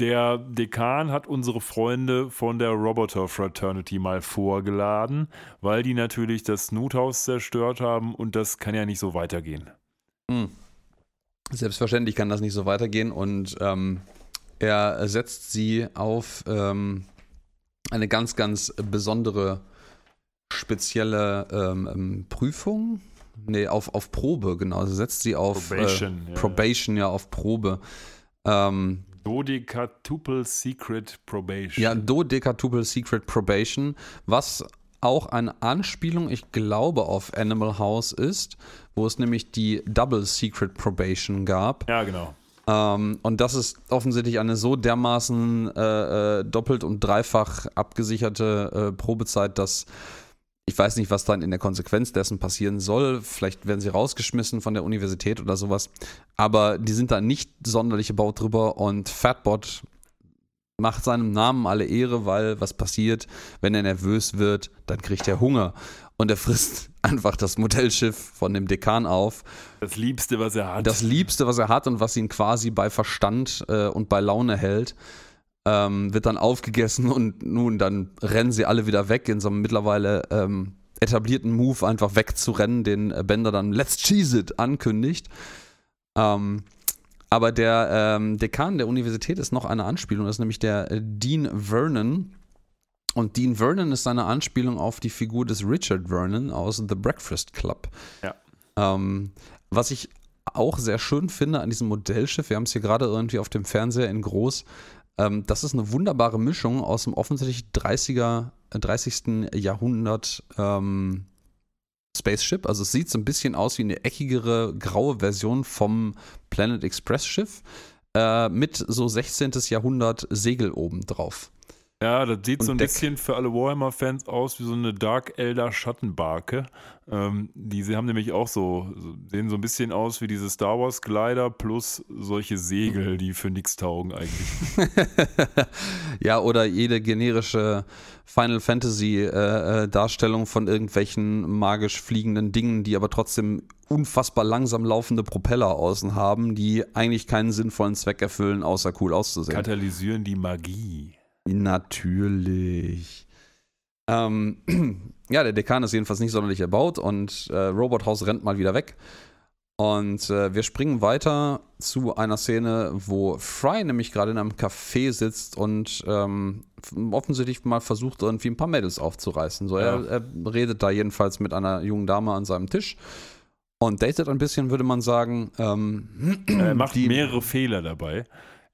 der Dekan hat unsere Freunde von der Roboter Fraternity mal vorgeladen, weil die natürlich das Snoothhaus zerstört haben und das kann ja nicht so weitergehen. Hm. Selbstverständlich kann das nicht so weitergehen und ähm, er setzt sie auf ähm, eine ganz, ganz besondere, spezielle ähm, ähm, Prüfung. Nee, auf, auf Probe, genau. Er setzt sie auf Probation, äh, ja. Probation, ja, auf Probe. Ähm, Dodecatuple Secret Probation. ja, Dodecatuple Secret Probation, was auch eine Anspielung, ich glaube, auf Animal House ist, wo es nämlich die Double Secret Probation gab. Ja, genau. Ähm, und das ist offensichtlich eine so dermaßen äh, äh, doppelt und dreifach abgesicherte äh, Probezeit, dass ich weiß nicht, was dann in der Konsequenz dessen passieren soll. Vielleicht werden sie rausgeschmissen von der Universität oder sowas. Aber die sind da nicht sonderlich gebaut drüber und Fatbot macht seinem Namen alle Ehre, weil was passiert, wenn er nervös wird, dann kriegt er Hunger. Und er frisst einfach das Modellschiff von dem Dekan auf. Das Liebste, was er hat. Das Liebste, was er hat und was ihn quasi bei Verstand äh, und bei Laune hält. Ähm, wird dann aufgegessen und nun, dann rennen sie alle wieder weg in so einem mittlerweile ähm, etablierten Move, einfach wegzurennen, den Bender dann Let's Cheese It ankündigt. Ähm, aber der ähm, Dekan der Universität ist noch eine Anspielung, das ist nämlich der äh, Dean Vernon. Und Dean Vernon ist eine Anspielung auf die Figur des Richard Vernon aus The Breakfast Club. Ja. Ähm, was ich auch sehr schön finde an diesem Modellschiff, wir haben es hier gerade irgendwie auf dem Fernseher in groß, ähm, das ist eine wunderbare Mischung aus dem offensichtlich 30er, 30. Äh, Jahrhundert ähm, Spaceship. Also es sieht so ein bisschen aus wie eine eckigere, graue Version vom Planet Express Schiff äh, mit so 16. Jahrhundert Segel oben drauf. Ja, das sieht so ein Deck. bisschen für alle Warhammer-Fans aus wie so eine Dark Elder Schattenbarke. Ähm, die sie haben nämlich auch so, sehen so ein bisschen aus wie diese Star Wars Glider plus solche Segel, die für nichts taugen eigentlich. ja, oder jede generische Final Fantasy äh, äh, Darstellung von irgendwelchen magisch fliegenden Dingen, die aber trotzdem unfassbar langsam laufende Propeller außen haben, die eigentlich keinen sinnvollen Zweck erfüllen, außer cool auszusehen. Katalysieren die Magie. Natürlich. Ähm, ja, der Dekan ist jedenfalls nicht sonderlich erbaut und äh, Robot House rennt mal wieder weg. Und äh, wir springen weiter zu einer Szene, wo Fry nämlich gerade in einem Café sitzt und ähm, offensichtlich mal versucht, irgendwie ein paar Mädels aufzureißen. So, ja. er, er, redet da jedenfalls mit einer jungen Dame an seinem Tisch und datet ein bisschen, würde man sagen. Ähm, er macht mehrere Fehler dabei.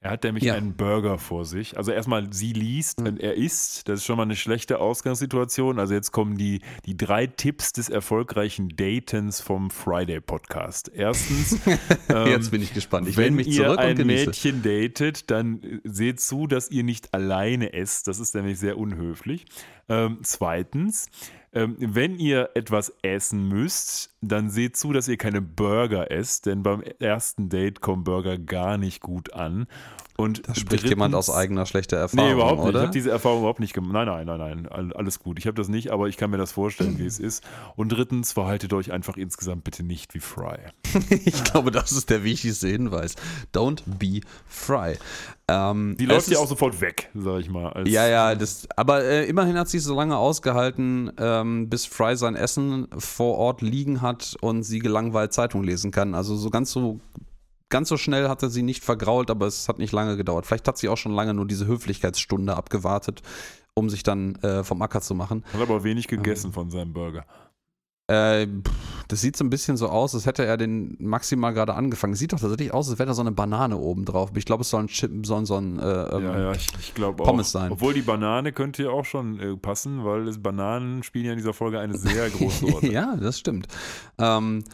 Er hat nämlich ja. einen Burger vor sich. Also erstmal, sie liest mhm. und er isst. Das ist schon mal eine schlechte Ausgangssituation. Also jetzt kommen die, die drei Tipps des erfolgreichen Datens vom Friday Podcast. Erstens, ähm, jetzt bin ich gespannt. Ich wenn mich zurück ihr ein und Mädchen datet, dann äh, seht zu, dass ihr nicht alleine esst. Das ist nämlich sehr unhöflich. Ähm, zweitens, ähm, wenn ihr etwas essen müsst, dann seht zu, dass ihr keine Burger esst, denn beim ersten Date kommen Burger gar nicht gut an. Und da spricht jemand aus eigener schlechter Erfahrung. Nee, überhaupt nicht. Oder? Ich habe diese Erfahrung überhaupt nicht gemacht. Nein, nein, nein, nein. Alles gut. Ich habe das nicht, aber ich kann mir das vorstellen, wie es ist. Und drittens, verhaltet euch einfach insgesamt bitte nicht wie Fry. ich glaube, das ist der wichtigste Hinweis. Don't be Fry. Ähm, Die läuft ja auch sofort weg, sag ich mal. ja, ja, das, aber äh, immerhin hat sie so lange ausgehalten, ähm, bis Fry sein Essen vor Ort liegen hat und sie gelangweilt Zeitung lesen kann. Also so ganz so Ganz so schnell hat er sie nicht vergrault, aber es hat nicht lange gedauert. Vielleicht hat sie auch schon lange nur diese Höflichkeitsstunde abgewartet, um sich dann äh, vom Acker zu machen. Hat aber wenig gegessen ähm, von seinem Burger. Äh, das sieht so ein bisschen so aus, als hätte er den maximal gerade angefangen. Sieht doch tatsächlich aus, als wäre da so eine Banane oben drauf. Ich glaube, es soll ein Chip, soll, so ein äh, ähm, ja, ja, ich, ich glaube Pommes sein. Obwohl die Banane könnte ja auch schon äh, passen, weil Bananen spielen ja in dieser Folge eine sehr große Rolle. ja, das stimmt. Ähm,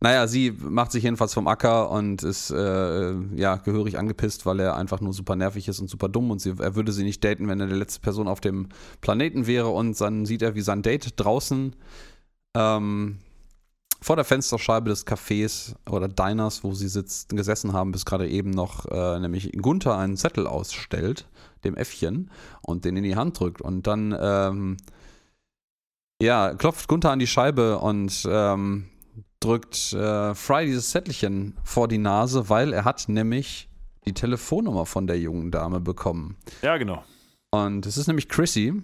naja, sie macht sich jedenfalls vom Acker und ist äh, ja gehörig angepisst, weil er einfach nur super nervig ist und super dumm und sie, er würde sie nicht daten, wenn er die letzte Person auf dem Planeten wäre und dann sieht er, wie sein Date draußen ähm, vor der Fensterscheibe des Cafés oder Diners, wo sie sitzt, gesessen haben, bis gerade eben noch äh, nämlich Gunther einen Zettel ausstellt, dem Äffchen, und den in die Hand drückt und dann ähm, ja, klopft Gunther an die Scheibe und ähm, drückt äh, Fry dieses Zettelchen vor die Nase, weil er hat nämlich die Telefonnummer von der jungen Dame bekommen. Ja, genau. Und es ist nämlich Chrissy.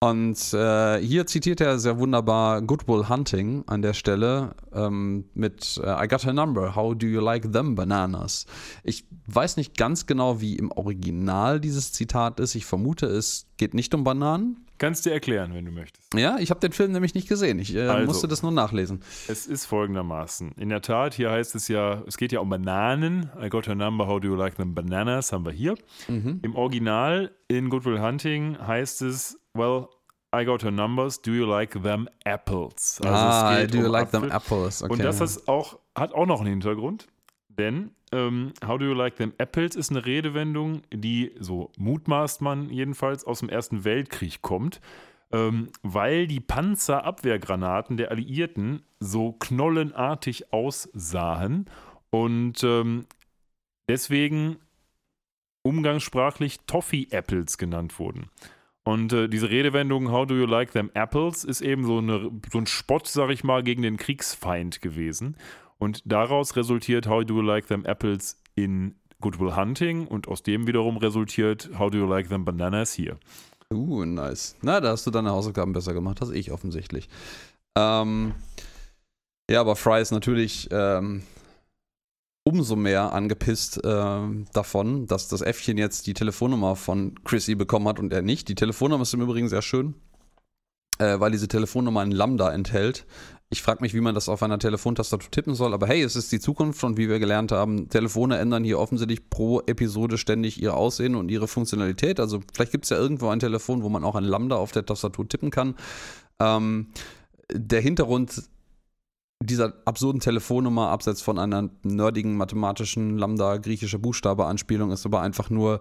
Und äh, hier zitiert er sehr wunderbar Goodwill Hunting an der Stelle ähm, mit äh, I got her number, how do you like them bananas? Ich weiß nicht ganz genau, wie im Original dieses Zitat ist. Ich vermute, es geht nicht um Bananen. Kannst du erklären, wenn du möchtest. Ja, ich habe den Film nämlich nicht gesehen. Ich äh, also, musste das nur nachlesen. Es ist folgendermaßen. In der Tat, hier heißt es ja, es geht ja um Bananen. I got your number, how do you like them bananas? Haben wir hier. Mhm. Im Original in Goodwill Hunting heißt es, well, I got her numbers, do you like them apples? Also ah, do you um like Apfel. them apples? Okay. Und das auch, hat auch noch einen Hintergrund. Denn ähm, How do you like them apples ist eine Redewendung, die, so mutmaßt man jedenfalls, aus dem Ersten Weltkrieg kommt. ähm, weil die Panzerabwehrgranaten der Alliierten so knollenartig aussahen und ähm, deswegen umgangssprachlich Toffee-Apples genannt wurden. Und äh, diese Redewendung How do you like them apples ist eben so, eine, so ein Spott, sag ich mal, gegen den Kriegsfeind gewesen. Und daraus resultiert How do you like them apples in Goodwill Hunting und aus dem wiederum resultiert How do you like them bananas hier. Uh, nice. Na, da hast du deine Hausaufgaben besser gemacht, als ich offensichtlich. Ähm, ja, aber Fry ist natürlich ähm, umso mehr angepisst äh, davon, dass das Äffchen jetzt die Telefonnummer von Chrissy bekommen hat und er nicht. Die Telefonnummer ist im Übrigen sehr schön, äh, weil diese Telefonnummer ein Lambda enthält. Ich frage mich, wie man das auf einer Telefontastatur tippen soll, aber hey, es ist die Zukunft und wie wir gelernt haben, Telefone ändern hier offensichtlich pro Episode ständig ihr Aussehen und ihre Funktionalität. Also vielleicht gibt es ja irgendwo ein Telefon, wo man auch ein Lambda auf der Tastatur tippen kann. Ähm, der Hintergrund dieser absurden Telefonnummer, abseits von einer nerdigen mathematischen Lambda griechische Buchstabe-Anspielung, ist aber einfach nur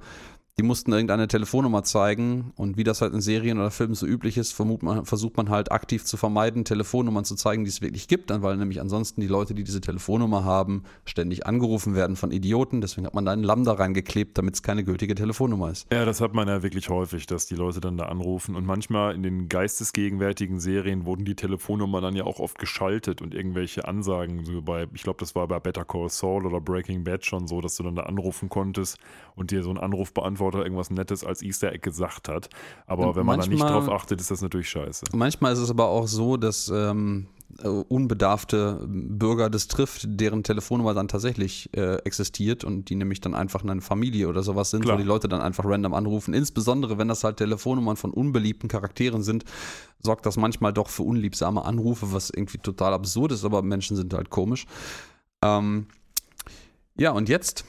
die mussten irgendeine Telefonnummer zeigen und wie das halt in Serien oder Filmen so üblich ist, man, versucht man halt aktiv zu vermeiden, Telefonnummern zu zeigen, die es wirklich gibt, weil nämlich ansonsten die Leute, die diese Telefonnummer haben, ständig angerufen werden von Idioten. Deswegen hat man da einen Lambda reingeklebt, damit es keine gültige Telefonnummer ist. Ja, das hat man ja wirklich häufig, dass die Leute dann da anrufen und manchmal in den geistesgegenwärtigen Serien wurden die Telefonnummern dann ja auch oft geschaltet und irgendwelche Ansagen, so bei, ich glaube, das war bei Better Call Saul oder Breaking Bad schon so, dass du dann da anrufen konntest und dir so einen Anruf beantwortet Antworter irgendwas Nettes als Easter Egg gesagt hat. Aber und wenn man manchmal, da nicht drauf achtet, ist das natürlich scheiße. Manchmal ist es aber auch so, dass ähm, äh, unbedarfte Bürger das trifft, deren Telefonnummer dann tatsächlich äh, existiert und die nämlich dann einfach eine Familie oder sowas sind, Klar. wo die Leute dann einfach random anrufen. Insbesondere wenn das halt Telefonnummern von unbeliebten Charakteren sind, sorgt das manchmal doch für unliebsame Anrufe, was irgendwie total absurd ist, aber Menschen sind halt komisch. Ähm, ja, und jetzt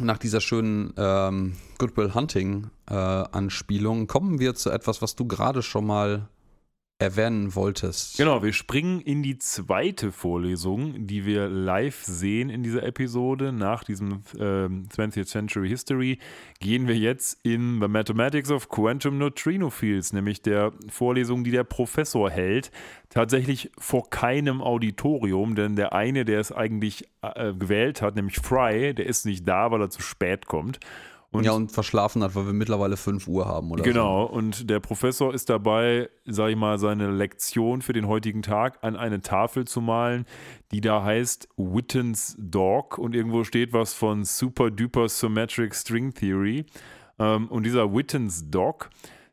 nach dieser schönen ähm, Goodwill Hunting äh, Anspielung kommen wir zu etwas, was du gerade schon mal erwähnen wolltest. Genau, wir springen in die zweite Vorlesung, die wir live sehen in dieser Episode. Nach diesem äh, 20th Century History gehen wir jetzt in The Mathematics of Quantum Neutrino Fields, nämlich der Vorlesung, die der Professor hält. Tatsächlich vor keinem Auditorium, denn der eine, der es eigentlich äh, gewählt hat, nämlich Fry, der ist nicht da, weil er zu spät kommt. Und ja, und verschlafen hat, weil wir mittlerweile 5 Uhr haben, oder? Genau, so. und der Professor ist dabei, sag ich mal, seine Lektion für den heutigen Tag an eine Tafel zu malen, die da heißt Witten's Dog und irgendwo steht was von Super Duper Symmetric String Theory. Ähm, und dieser Witten's Dog,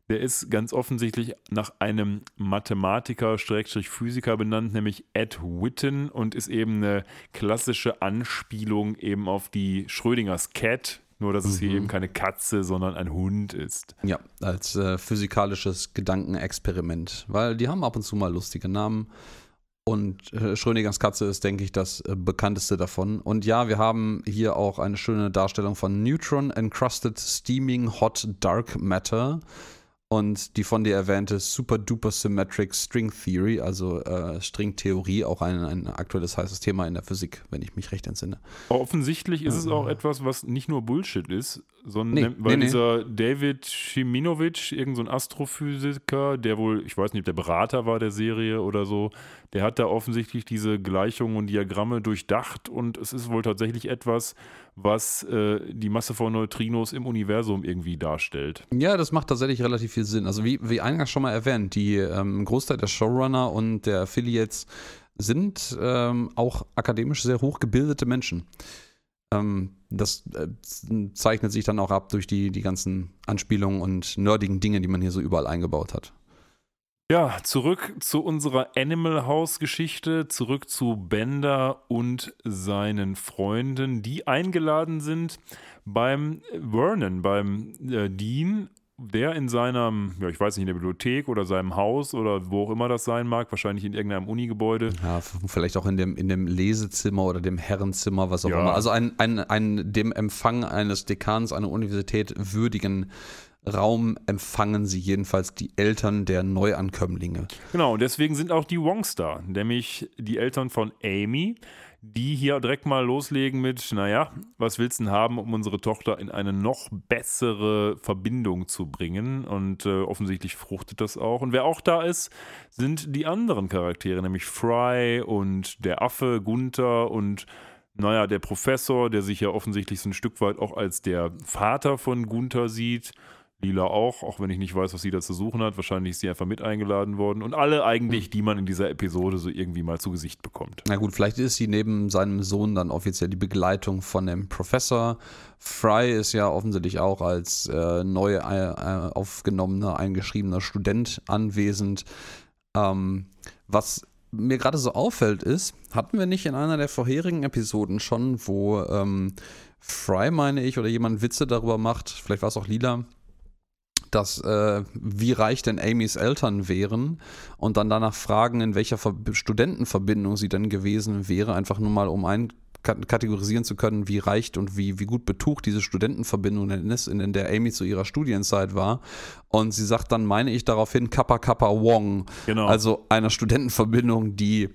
der ist ganz offensichtlich nach einem Mathematiker, Physiker benannt, nämlich Ed Witten und ist eben eine klassische Anspielung eben auf die Schrödingers Cat, nur, dass es hier mhm. eben keine Katze, sondern ein Hund ist. Ja, als äh, physikalisches Gedankenexperiment. Weil die haben ab und zu mal lustige Namen. Und äh, Schrödingers Katze ist, denke ich, das äh, bekannteste davon. Und ja, wir haben hier auch eine schöne Darstellung von Neutron Encrusted Steaming Hot Dark Matter und die von dir erwähnte Super Duper Symmetric String Theory, also äh, Stringtheorie, auch ein, ein aktuelles heißes Thema in der Physik, wenn ich mich recht entsinne. Offensichtlich ist es auch etwas, was nicht nur Bullshit ist, sondern nee, weil nee, dieser nee. David Shiminovic, irgendein so Astrophysiker, der wohl, ich weiß nicht, ob der Berater war der Serie oder so, der hat da offensichtlich diese Gleichungen und Diagramme durchdacht und es ist wohl tatsächlich etwas, was äh, die Masse von Neutrinos im Universum irgendwie darstellt. Ja, das macht tatsächlich relativ viel Sinn. Also wie, wie eingangs schon mal erwähnt, die ähm, Großteil der Showrunner und der Affiliates sind ähm, auch akademisch sehr hochgebildete Menschen. Ähm, das äh, zeichnet sich dann auch ab durch die, die ganzen Anspielungen und nerdigen Dinge, die man hier so überall eingebaut hat. Ja, zurück zu unserer Animal House Geschichte, zurück zu Bender und seinen Freunden, die eingeladen sind beim Vernon, beim äh, Dean, der in seinem, ja, ich weiß nicht, in der Bibliothek oder seinem Haus oder wo auch immer das sein mag, wahrscheinlich in irgendeinem Unigebäude. Ja, vielleicht auch in dem, in dem Lesezimmer oder dem Herrenzimmer, was auch ja. immer. Also ein, ein, ein dem Empfang eines Dekans einer Universität würdigen Raum empfangen sie jedenfalls die Eltern der Neuankömmlinge. Genau, und deswegen sind auch die Wongs da, nämlich die Eltern von Amy, die hier direkt mal loslegen mit, naja, was willst du denn haben, um unsere Tochter in eine noch bessere Verbindung zu bringen? Und äh, offensichtlich fruchtet das auch. Und wer auch da ist, sind die anderen Charaktere, nämlich Fry und der Affe Gunther und naja, der Professor, der sich ja offensichtlich so ein Stück weit auch als der Vater von Gunther sieht. Lila auch, auch wenn ich nicht weiß, was sie da zu suchen hat. Wahrscheinlich ist sie einfach mit eingeladen worden. Und alle eigentlich, hm. die man in dieser Episode so irgendwie mal zu Gesicht bekommt. Na gut, vielleicht ist sie neben seinem Sohn dann offiziell die Begleitung von dem Professor. Fry ist ja offensichtlich auch als äh, neu äh, aufgenommener, eingeschriebener Student anwesend. Ähm, was mir gerade so auffällt ist, hatten wir nicht in einer der vorherigen Episoden schon, wo ähm, Fry, meine ich, oder jemand Witze darüber macht, vielleicht war es auch Lila, dass äh, wie reich denn Amys Eltern wären und dann danach fragen, in welcher Ver Studentenverbindung sie denn gewesen wäre, einfach nur mal um ein kategorisieren zu können, wie reich und wie, wie gut betucht diese Studentenverbindung ist, in der Amy zu ihrer Studienzeit war. Und sie sagt dann, meine ich daraufhin, Kappa Kappa Wong. Genau. Also einer Studentenverbindung, die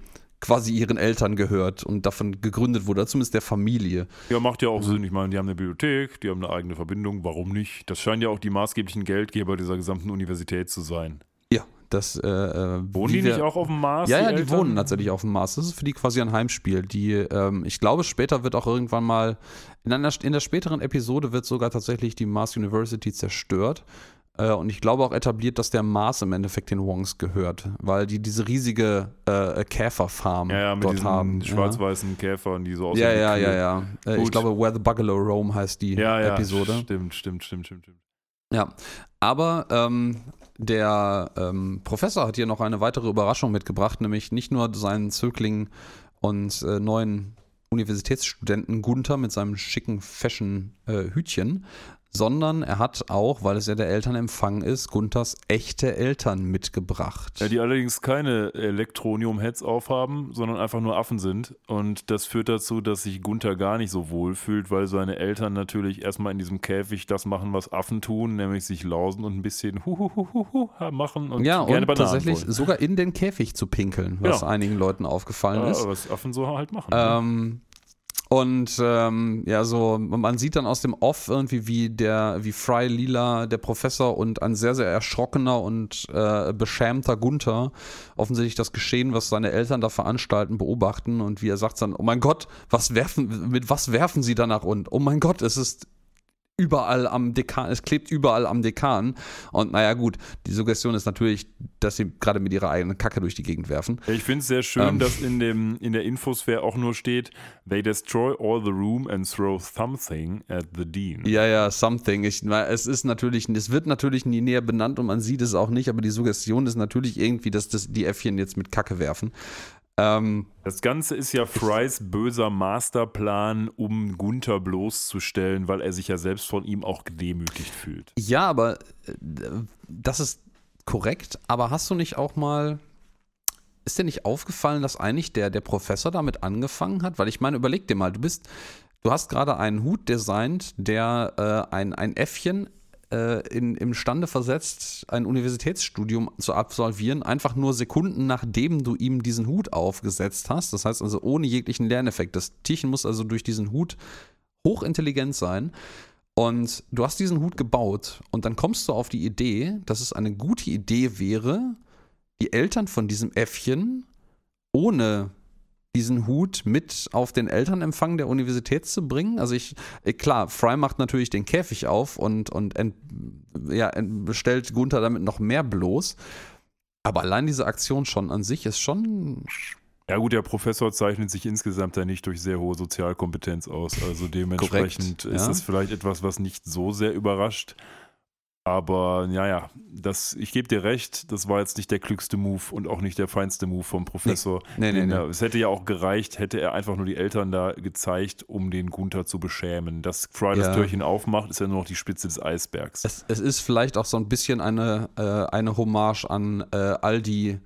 quasi ihren Eltern gehört und davon gegründet wurde, zumindest der Familie. Ja, macht ja auch Sinn. Ich meine, die haben eine Bibliothek, die haben eine eigene Verbindung, warum nicht? Das scheinen ja auch die maßgeblichen Geldgeber dieser gesamten Universität zu sein. Ja, das. Äh, äh wohnen die nicht auch auf dem Mars? Ja, ja, die Eltern? wohnen tatsächlich auf dem Mars. Das ist für die quasi ein Heimspiel. Die, ähm, ich glaube, später wird auch irgendwann mal, in, einer, in der späteren Episode wird sogar tatsächlich die Mars University zerstört. Äh, und ich glaube auch etabliert, dass der Mars im Endeffekt den Wongs gehört, weil die diese riesige äh, Käferfarm ja, ja, dort haben. Schwarz-weißen ja. Käfern, die so aussehen. Ja, ja, ja, ja. Äh, ich glaube, Where the Bugalo Roam heißt die ja, Episode. Stimmt, stimmt, stimmt, stimmt, stimmt. Ja, aber ähm, der ähm, Professor hat hier noch eine weitere Überraschung mitgebracht, nämlich nicht nur seinen Zögling und äh, neuen Universitätsstudenten Gunther mit seinem schicken Fashion-Hütchen, äh, sondern er hat auch, weil es ja der Elternempfang ist, Gunthers echte Eltern mitgebracht. Ja, die allerdings keine Elektronium-Heads aufhaben, sondern einfach nur Affen sind. Und das führt dazu, dass sich Gunther gar nicht so wohl fühlt, weil seine Eltern natürlich erstmal in diesem Käfig das machen, was Affen tun, nämlich sich lausen und ein bisschen huhuhuhu machen und ja, gerne und tatsächlich wollen. sogar in den Käfig zu pinkeln, was ja. einigen Leuten aufgefallen ja, ist. Was Affen so halt machen. Ähm, und ähm, ja, so, man sieht dann aus dem Off irgendwie, wie der, wie Fry Lila, der Professor und ein sehr, sehr erschrockener und äh, beschämter Gunther offensichtlich das Geschehen, was seine Eltern da veranstalten, beobachten. Und wie er sagt dann, oh mein Gott, was werfen, mit was werfen sie danach? Und oh mein Gott, es ist überall am Dekan, es klebt überall am Dekan. Und naja, gut, die Suggestion ist natürlich, dass sie gerade mit ihrer eigenen Kacke durch die Gegend werfen. Ich finde es sehr schön, ähm. dass in, dem, in der Infosphäre auch nur steht, they destroy all the room and throw something at the dean. Ja, ja, something. Ich, es ist natürlich, es wird natürlich nie näher benannt und man sieht es auch nicht, aber die Suggestion ist natürlich irgendwie, dass das, die Äffchen jetzt mit Kacke werfen. Ähm, das Ganze ist ja Frys böser Masterplan, um Gunther bloßzustellen, weil er sich ja selbst von ihm auch gedemütigt fühlt. Ja, aber äh, das ist korrekt. Aber hast du nicht auch mal. Ist dir nicht aufgefallen, dass eigentlich der, der Professor damit angefangen hat? Weil ich meine, überleg dir mal, du bist. Du hast gerade einen Hut designt, der äh, ein, ein Äffchen äh, in, imstande versetzt, ein Universitätsstudium zu absolvieren, einfach nur Sekunden nachdem du ihm diesen Hut aufgesetzt hast. Das heißt also ohne jeglichen Lerneffekt. Das Tierchen muss also durch diesen Hut hochintelligent sein. Und du hast diesen Hut gebaut und dann kommst du auf die Idee, dass es eine gute Idee wäre, die Eltern von diesem Äffchen ohne diesen Hut mit auf den Elternempfang der Universität zu bringen. Also ich, äh, klar, Fry macht natürlich den Käfig auf und, und ent, ja, stellt Gunther damit noch mehr bloß. Aber allein diese Aktion schon an sich ist schon. Ja gut, der Professor zeichnet sich insgesamt ja nicht durch sehr hohe Sozialkompetenz aus. Also dementsprechend Korrekt, ist es vielleicht etwas, was nicht so sehr überrascht. Aber ja, ja, das, ich gebe dir recht, das war jetzt nicht der klügste Move und auch nicht der feinste Move vom Professor. Nee, nee, nee, nee. Es hätte ja auch gereicht, hätte er einfach nur die Eltern da gezeigt, um den Gunther zu beschämen. Dass Fry ja. das Türchen aufmacht, ist ja nur noch die Spitze des Eisbergs. Es, es ist vielleicht auch so ein bisschen eine, äh, eine Hommage an äh, all die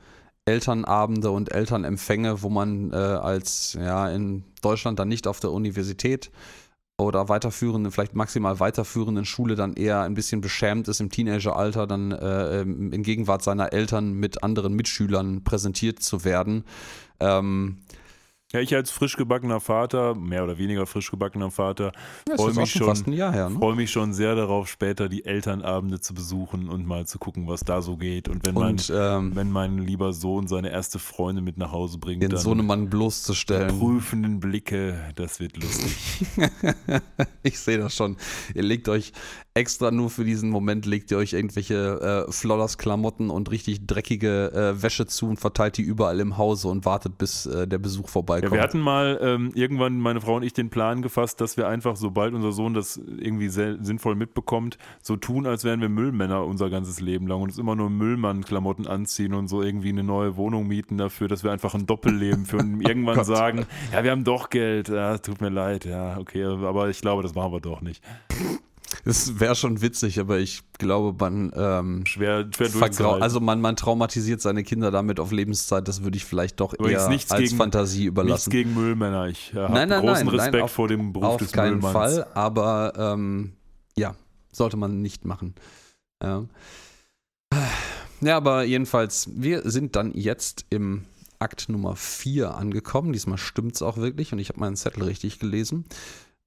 Elternabende und Elternempfänge, wo man äh, als ja in Deutschland dann nicht auf der Universität oder weiterführenden, vielleicht maximal weiterführenden Schule dann eher ein bisschen beschämt ist im Teenageralter, dann äh, ähm, in Gegenwart seiner Eltern mit anderen Mitschülern präsentiert zu werden. Ähm, Ja, ich als frisch gebackener Vater, mehr oder weniger frisch gebackener Vater, Ja, freue mich, schon her, ne? freu mich schon sehr darauf, später die Elternabende zu besuchen und mal zu gucken, was da so geht. Und wenn, Und ähm, mein, wenn mein lieber Sohn seine erste Freundin mit nach Hause bringt, den Sohnemann bloßzustellen. prüfenden Blicke, das wird lustig. ich sehe das schon. Ihr legt euch extra nur für diesen Moment, legt ihr euch irgendwelche äh, Flodders-Klamotten und richtig dreckige äh, Wäsche zu und verteilt die überall im Hause und wartet, bis äh, der Besuch Ja, vorbeikommt. wir hatten mal ähm, irgendwann, meine Frau und ich, den Plan gefasst, dass wir einfach, sobald unser Sohn das irgendwie sinnvoll mitbekommt, so tun, als wären wir Müllmänner unser ganzes Leben lang und uns immer nur Müllmann-Klamotten anziehen und so irgendwie eine neue Wohnung mieten dafür, dass wir einfach ein Doppelleben führen und irgendwann Gott. sagen, ja, wir haben doch Geld, ja, tut mir leid, ja, okay, aber ich glaube, das machen wir doch nicht. Das wäre schon witzig, aber ich glaube, man ähm, Schwer, schwer also man, man traumatisiert seine Kinder damit auf Lebenszeit. Das würde ich vielleicht doch Übrigens eher nichts als gegen- Fantasie Nichts überlassen. gegen Müllmänner. Ich äh, habe Nein, nein, großen nein, nein, Respekt auf- vor dem Beruf Auf des keinen Müllmanns. Fall, aber ähm, ja, sollte man nicht machen. Ja. ja, aber jedenfalls, wir sind dann jetzt im Akt Nummer 4 angekommen. Diesmal stimmt es auch wirklich und ich habe meinen Zettel richtig gelesen.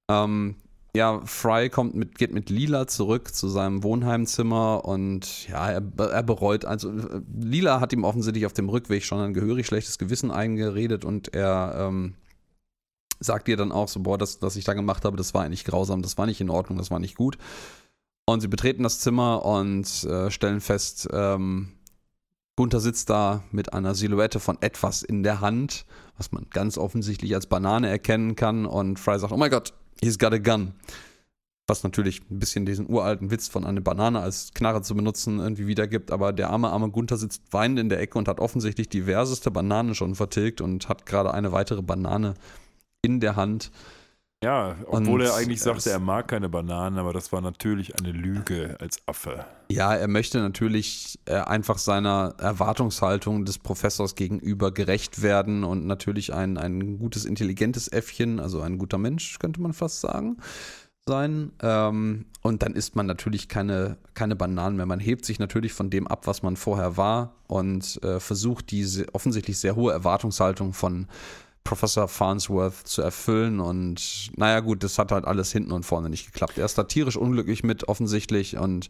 Ähm, ja, Fry kommt mit, geht mit Lila zurück zu seinem Wohnheimzimmer und ja, er, er bereut, also Lila hat ihm offensichtlich auf dem Rückweg schon ein gehörig schlechtes Gewissen eingeredet und er ähm, sagt ihr dann auch so, boah, das, was ich da gemacht habe, das war eigentlich grausam, das war nicht in Ordnung, das war nicht gut. Und sie betreten das Zimmer und äh, stellen fest, ähm, Gunther sitzt da mit einer Silhouette von etwas in der Hand, was man ganz offensichtlich als Banane erkennen kann. Und Fry sagt, oh mein Gott, he's got a gun. Was natürlich ein bisschen diesen uralten Witz von einer Banane als Knarre zu benutzen irgendwie wiedergibt. Aber der arme, arme Gunther sitzt weinend in der Ecke und hat offensichtlich diverseste Bananen schon vertilgt und hat gerade eine weitere Banane in der Hand. Ja, obwohl Und er eigentlich sagte, er mag keine Bananen, aber das war natürlich eine Lüge als Affe. Ja, er möchte natürlich äh, einfach seiner Erwartungshaltung des Professors gegenüber gerecht werden und natürlich ein, ein gutes, intelligentes Äffchen, also ein guter Mensch, könnte man fast sagen, sein. Ähm, und dann isst man natürlich keine, keine Bananen mehr. Man hebt sich natürlich von dem ab, was man vorher war und äh, versucht diese offensichtlich sehr hohe Erwartungshaltung von Professor Farnsworth zu erfüllen. Und naja, gut, das hat halt alles hinten und vorne nicht geklappt. Er ist da tierisch unglücklich mit, offensichtlich. Und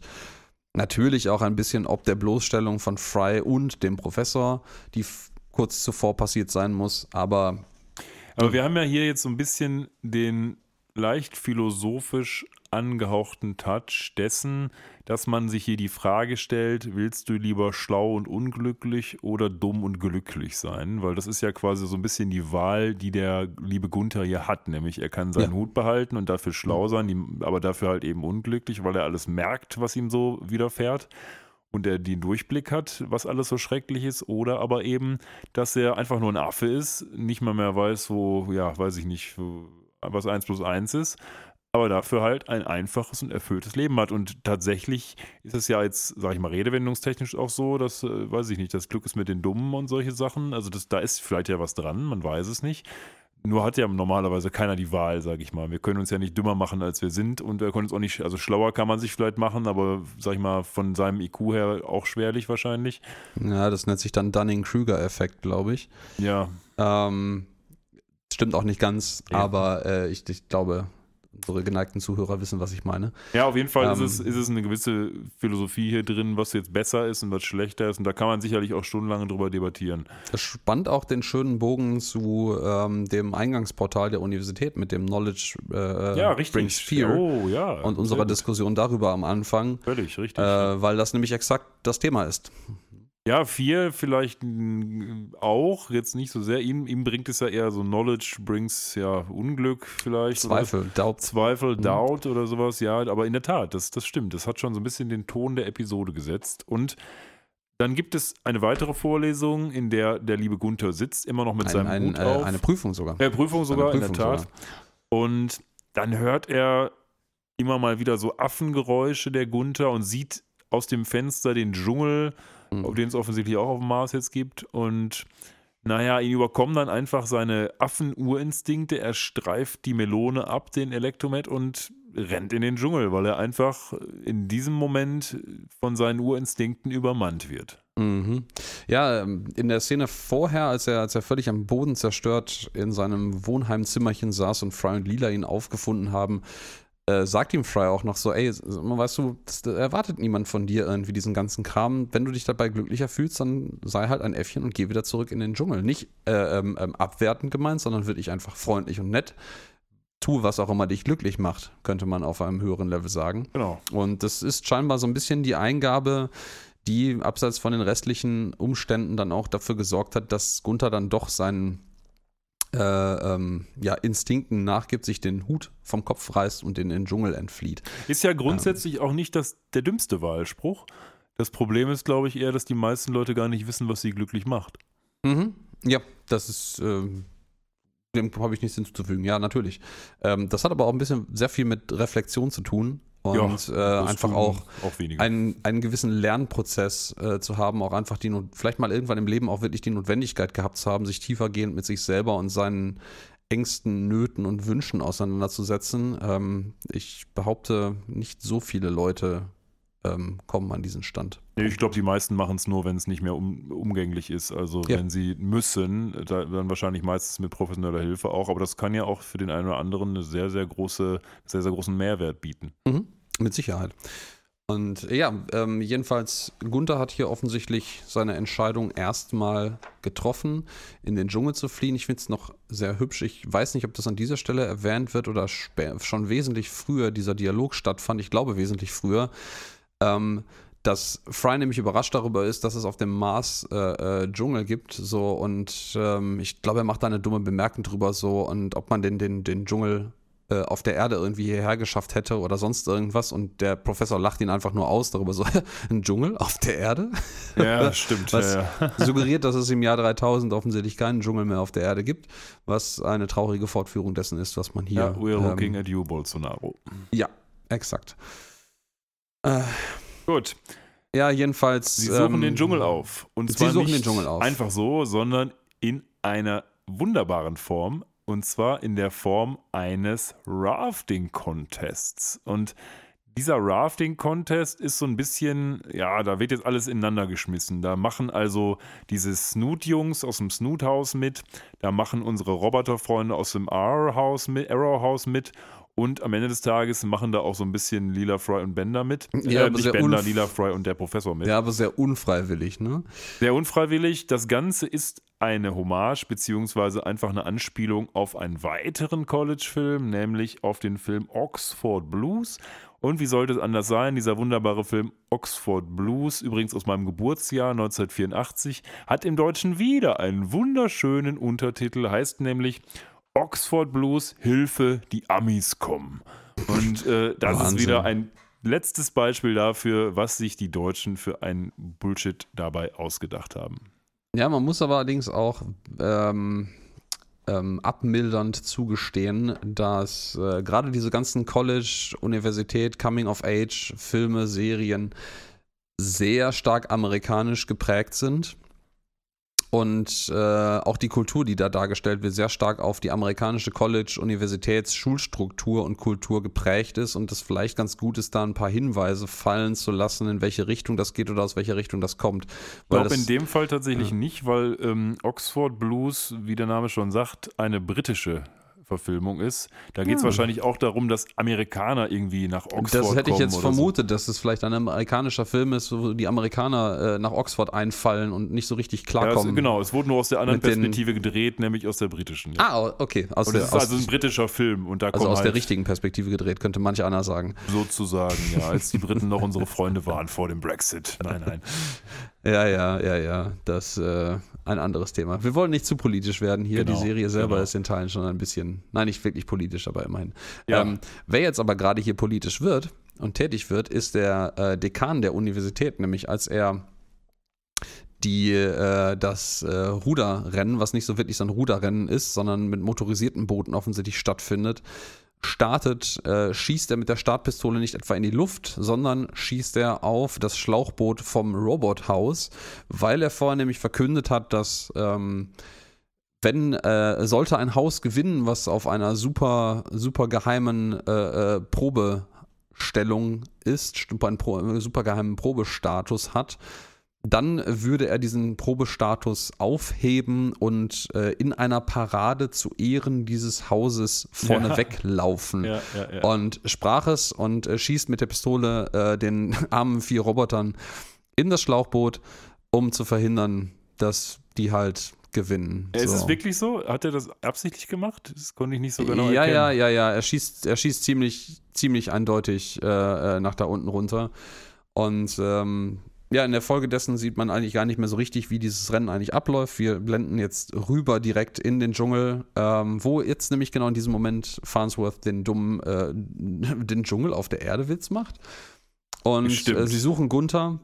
natürlich auch ein bisschen ob der Bloßstellung von Fry und dem Professor, die kurz zuvor passiert sein muss. Aber Aber wir haben ja hier jetzt so ein bisschen den leicht philosophisch angehauchten Touch dessen, dass man sich hier die Frage stellt, willst du lieber schlau und unglücklich oder dumm und glücklich sein? Weil das ist ja quasi so ein bisschen die Wahl, die der liebe Gunther hier hat, nämlich er kann seinen Ja. Hut behalten und dafür schlau sein, die, aber dafür halt eben unglücklich, weil er alles merkt, was ihm so widerfährt und er den Durchblick hat, was alles so schrecklich ist, oder aber eben, dass er einfach nur ein Affe ist, nicht mal mehr weiß, wo, ja, weiß ich nicht, was 1 plus 1 ist, aber dafür halt ein einfaches und erfülltes Leben hat. Und tatsächlich ist es ja jetzt, sag ich mal, redewendungstechnisch auch so, dass, äh, weiß ich nicht, das Glück ist mit den Dummen und solche Sachen. Also das, da ist vielleicht ja was dran, man weiß es nicht. Nur hat ja normalerweise keiner die Wahl, sage ich mal. Wir können uns ja nicht dümmer machen, als wir sind und wir können uns auch nicht, also schlauer kann man sich vielleicht machen, aber sag ich mal, von seinem IQ her auch schwerlich wahrscheinlich. ja, das nennt sich dann Dunning-Kruger-Effekt, glaube ich. Ja, Ähm, stimmt auch nicht ganz, Ja. aber äh, ich, ich glaube, unsere geneigten Zuhörer wissen, was ich meine. Ja, auf jeden Fall ist, Ähm, es, ist es eine gewisse Philosophie hier drin, was jetzt besser ist und was schlechter ist. Und da kann man sicherlich auch stundenlang drüber debattieren. Das spannt auch den schönen Bogen zu ähm, dem Eingangsportal der Universität mit dem Knowledge äh, ja, richtig. Brings Fear Oh, ja. und unserer. Diskussion darüber am Anfang, Völlig, richtig. äh, weil das nämlich exakt das Thema ist. Ja, vier vielleicht mm, auch, jetzt nicht so sehr. Ihm, ihm bringt es ja eher so Knowledge brings ja Unglück vielleicht. oder Zweifel, Doubt. Zweifel, Doubt oder sowas, ja, aber in der Tat, das, das stimmt. Das hat schon so ein bisschen den Ton der Episode gesetzt. Und dann gibt es eine weitere Vorlesung, in der der liebe Gunther sitzt, immer noch mit Ein, seinem ein, Hut äh, auf. eine Prüfung sogar. Äh, Prüfung sogar, Eine in der Prüfung Tat. Und dann hört er immer mal wieder so Affengeräusche der Gunther und sieht aus dem Fenster den Dschungel, Mhm. den es offensichtlich auch auf dem Mars jetzt gibt. Und naja, ihn überkommen dann einfach seine Affenurinstinkte. Er streift die Melone ab, den Elektromet, und rennt in den Dschungel, weil er einfach in diesem Moment von seinen Urinstinkten übermannt wird. Mhm. Ja, ähm, in der Szene vorher, als er, als er völlig am Boden zerstört in seinem Wohnheimzimmerchen saß und Fry und Lila ihn aufgefunden haben, äh, sagt ihm Fry auch noch so, ey, weißt du, das erwartet niemand von dir irgendwie diesen ganzen Kram. Wenn du dich dabei glücklicher fühlst, dann sei halt ein Äffchen und geh wieder zurück in den Dschungel. Nicht äh, ähm, ähm abwertend gemeint, sondern wirklich einfach freundlich und nett. Tu, was auch immer dich glücklich macht, könnte man auf einem höheren Level sagen. Genau. Und das ist scheinbar so ein bisschen die Eingabe, die abseits von den restlichen Umständen dann auch dafür gesorgt hat, dass Gunther dann doch seinen äh, ähm, ja, Instinkten nachgibt, sich den Hut vom Kopf reißt und in den Dschungel entflieht. Ist ja grundsätzlich ähm. auch nicht das, der dümmste Wahlspruch. Das Problem ist, glaube ich, eher, dass die meisten Leute gar nicht wissen, was sie glücklich macht. Mhm. Ja, das ist. Ähm, dem habe ich nichts hinzuzufügen. Ja, natürlich. Ähm, das hat aber auch ein bisschen sehr viel mit Reflexion zu tun und ja, äh, einfach auch, auch einen, einen gewissen Lernprozess äh, zu haben, auch einfach die vielleicht mal irgendwann im Leben auch wirklich die Notwendigkeit gehabt zu haben, sich tiefergehend mit sich selber und seinen Ängsten, Nöten und Wünschen auseinanderzusetzen. Ähm, ich behaupte, nicht so viele Leute ähm, kommen an diesen Stand. Ich glaube, die meisten machen es nur, wenn es nicht mehr um, umgänglich ist. Also ja. wenn sie müssen, dann wahrscheinlich meistens mit professioneller Hilfe auch. Aber das kann ja auch für den einen oder anderen eine sehr, sehr große, sehr, sehr großen Mehrwert bieten. Mhm. Mit Sicherheit. Und ja, ähm, jedenfalls, Gunther hat hier offensichtlich seine Entscheidung erstmal getroffen, in den Dschungel zu fliehen. Ich finde es noch sehr hübsch. Ich weiß nicht, ob das an dieser Stelle erwähnt wird oder schon wesentlich früher dieser Dialog stattfand. Ich glaube wesentlich früher ähm, dass Fry nämlich überrascht darüber ist, dass es auf dem Mars äh, äh, Dschungel gibt, so und ähm, ich glaube, er macht da eine dumme Bemerkung drüber, so und ob man den, den, den Dschungel äh, auf der Erde irgendwie hierher geschafft hätte oder sonst irgendwas und der Professor lacht ihn einfach nur aus darüber, so ein Dschungel auf der Erde? Ja, stimmt. Was ja, ja. suggeriert, dass es im Jahr 3000 offensichtlich keinen Dschungel mehr auf der Erde gibt, was eine traurige Fortführung dessen ist, was man hier. Ja, we're ähm, looking at you, Bolsonaro. Ja, exakt. Äh, Gut. Ja, jedenfalls. Sie suchen ähm, den Dschungel auf. Und zwar sie suchen nicht den Dschungel auf. einfach so, sondern in einer wunderbaren Form. Und zwar in der Form eines Rafting-Contests. Und dieser Rafting-Contest ist so ein bisschen, ja, da wird jetzt alles ineinander geschmissen. Da machen also diese Snoot-Jungs aus dem Snoot-Haus mit, da machen unsere Roboterfreunde aus dem Arrow-Haus mit, Arrow mit und am Ende des Tages machen da auch so ein bisschen Lila Fry und Bender mit. Ja, äh, nicht Bender, Lila Fry und der Professor mit. Ja, aber sehr unfreiwillig, ne? Sehr unfreiwillig. Das Ganze ist eine Hommage beziehungsweise einfach eine Anspielung auf einen weiteren College-Film, nämlich auf den Film Oxford Blues. Und wie sollte es anders sein? Dieser wunderbare Film Oxford Blues, übrigens aus meinem Geburtsjahr 1984, hat im Deutschen wieder einen wunderschönen Untertitel, heißt nämlich Oxford Blues, Hilfe, die Amis kommen. Und äh, das Wahnsinn. ist wieder ein letztes Beispiel dafür, was sich die Deutschen für ein Bullshit dabei ausgedacht haben. Ja, man muss aber allerdings auch ähm, ähm, abmildernd zugestehen, dass äh, gerade diese ganzen College, Universität, Coming of Age, Filme, Serien sehr stark amerikanisch geprägt sind und äh, auch die Kultur, die da dargestellt wird, sehr stark auf die amerikanische College-, Universitäts-, Schulstruktur und Kultur geprägt ist und es vielleicht ganz gut ist, da ein paar Hinweise fallen zu lassen, in welche Richtung das geht oder aus welcher Richtung das kommt. Ich glaube in dem Fall tatsächlich ja. nicht, weil ähm, Oxford Blues, wie der Name schon sagt, eine britische Verfilmung ist. Da geht es hm. wahrscheinlich auch darum, dass Amerikaner irgendwie nach Oxford kommen. Das hätte ich jetzt vermutet, so. dass es vielleicht ein amerikanischer Film ist, wo die Amerikaner äh, nach Oxford einfallen und nicht so richtig klarkommen. Ja, genau, es wurde nur aus der anderen Perspektive gedreht, nämlich aus der britischen. Ja. Ah, okay. Aus und der, ist aus, also ein britischer Film. Und da also aus halt der richtigen Perspektive gedreht, könnte manch einer sagen. Sozusagen, ja, als die Briten noch unsere Freunde waren vor dem Brexit. Nein, nein. Ja, ja, ja, ja. Das äh, ein anderes Thema. Wir wollen nicht zu politisch werden hier. Genau, die Serie selber genau. ist in Teilen schon ein bisschen, nein, nicht wirklich politisch, aber immerhin. Ja. Ähm, wer jetzt aber gerade hier politisch wird und tätig wird, ist der äh, Dekan der Universität, nämlich als er die äh, das äh, Ruderrennen, was nicht so wirklich so ein Ruderrennen ist, sondern mit motorisierten Booten offensichtlich stattfindet, startet, äh, schießt er mit der Startpistole nicht etwa in die Luft, sondern schießt er auf das Schlauchboot vom Robothaus, weil er vorher nämlich verkündet hat, dass ähm, wenn äh, sollte ein Haus gewinnen, was auf einer super, super geheimen äh, äh, Probestellung ist, einen super geheimen Probestatus hat, dann würde er diesen Probestatus aufheben und äh, in einer Parade zu Ehren dieses Hauses vorne ja. weglaufen. Ja, ja, und sprach es und äh, schießt mit der Pistole äh, den armen vier Robotern in das Schlauchboot, um zu verhindern, dass die halt gewinnen. Ist so. es wirklich so? Hat er das absichtlich gemacht? Das konnte ich nicht so genau ja, erkennen. Ja, ja, ja, Er schießt, er schießt ziemlich, ziemlich eindeutig äh, äh nach da unten runter. Und ähm, ja, in der Folge dessen sieht man eigentlich gar nicht mehr so richtig, wie dieses Rennen eigentlich abläuft. Wir blenden jetzt rüber direkt in den Dschungel, ähm, wo jetzt nämlich genau in diesem Moment Farnsworth den dummen, äh, den Dschungel auf der Erde Witz macht. Und äh, sie suchen Gunther,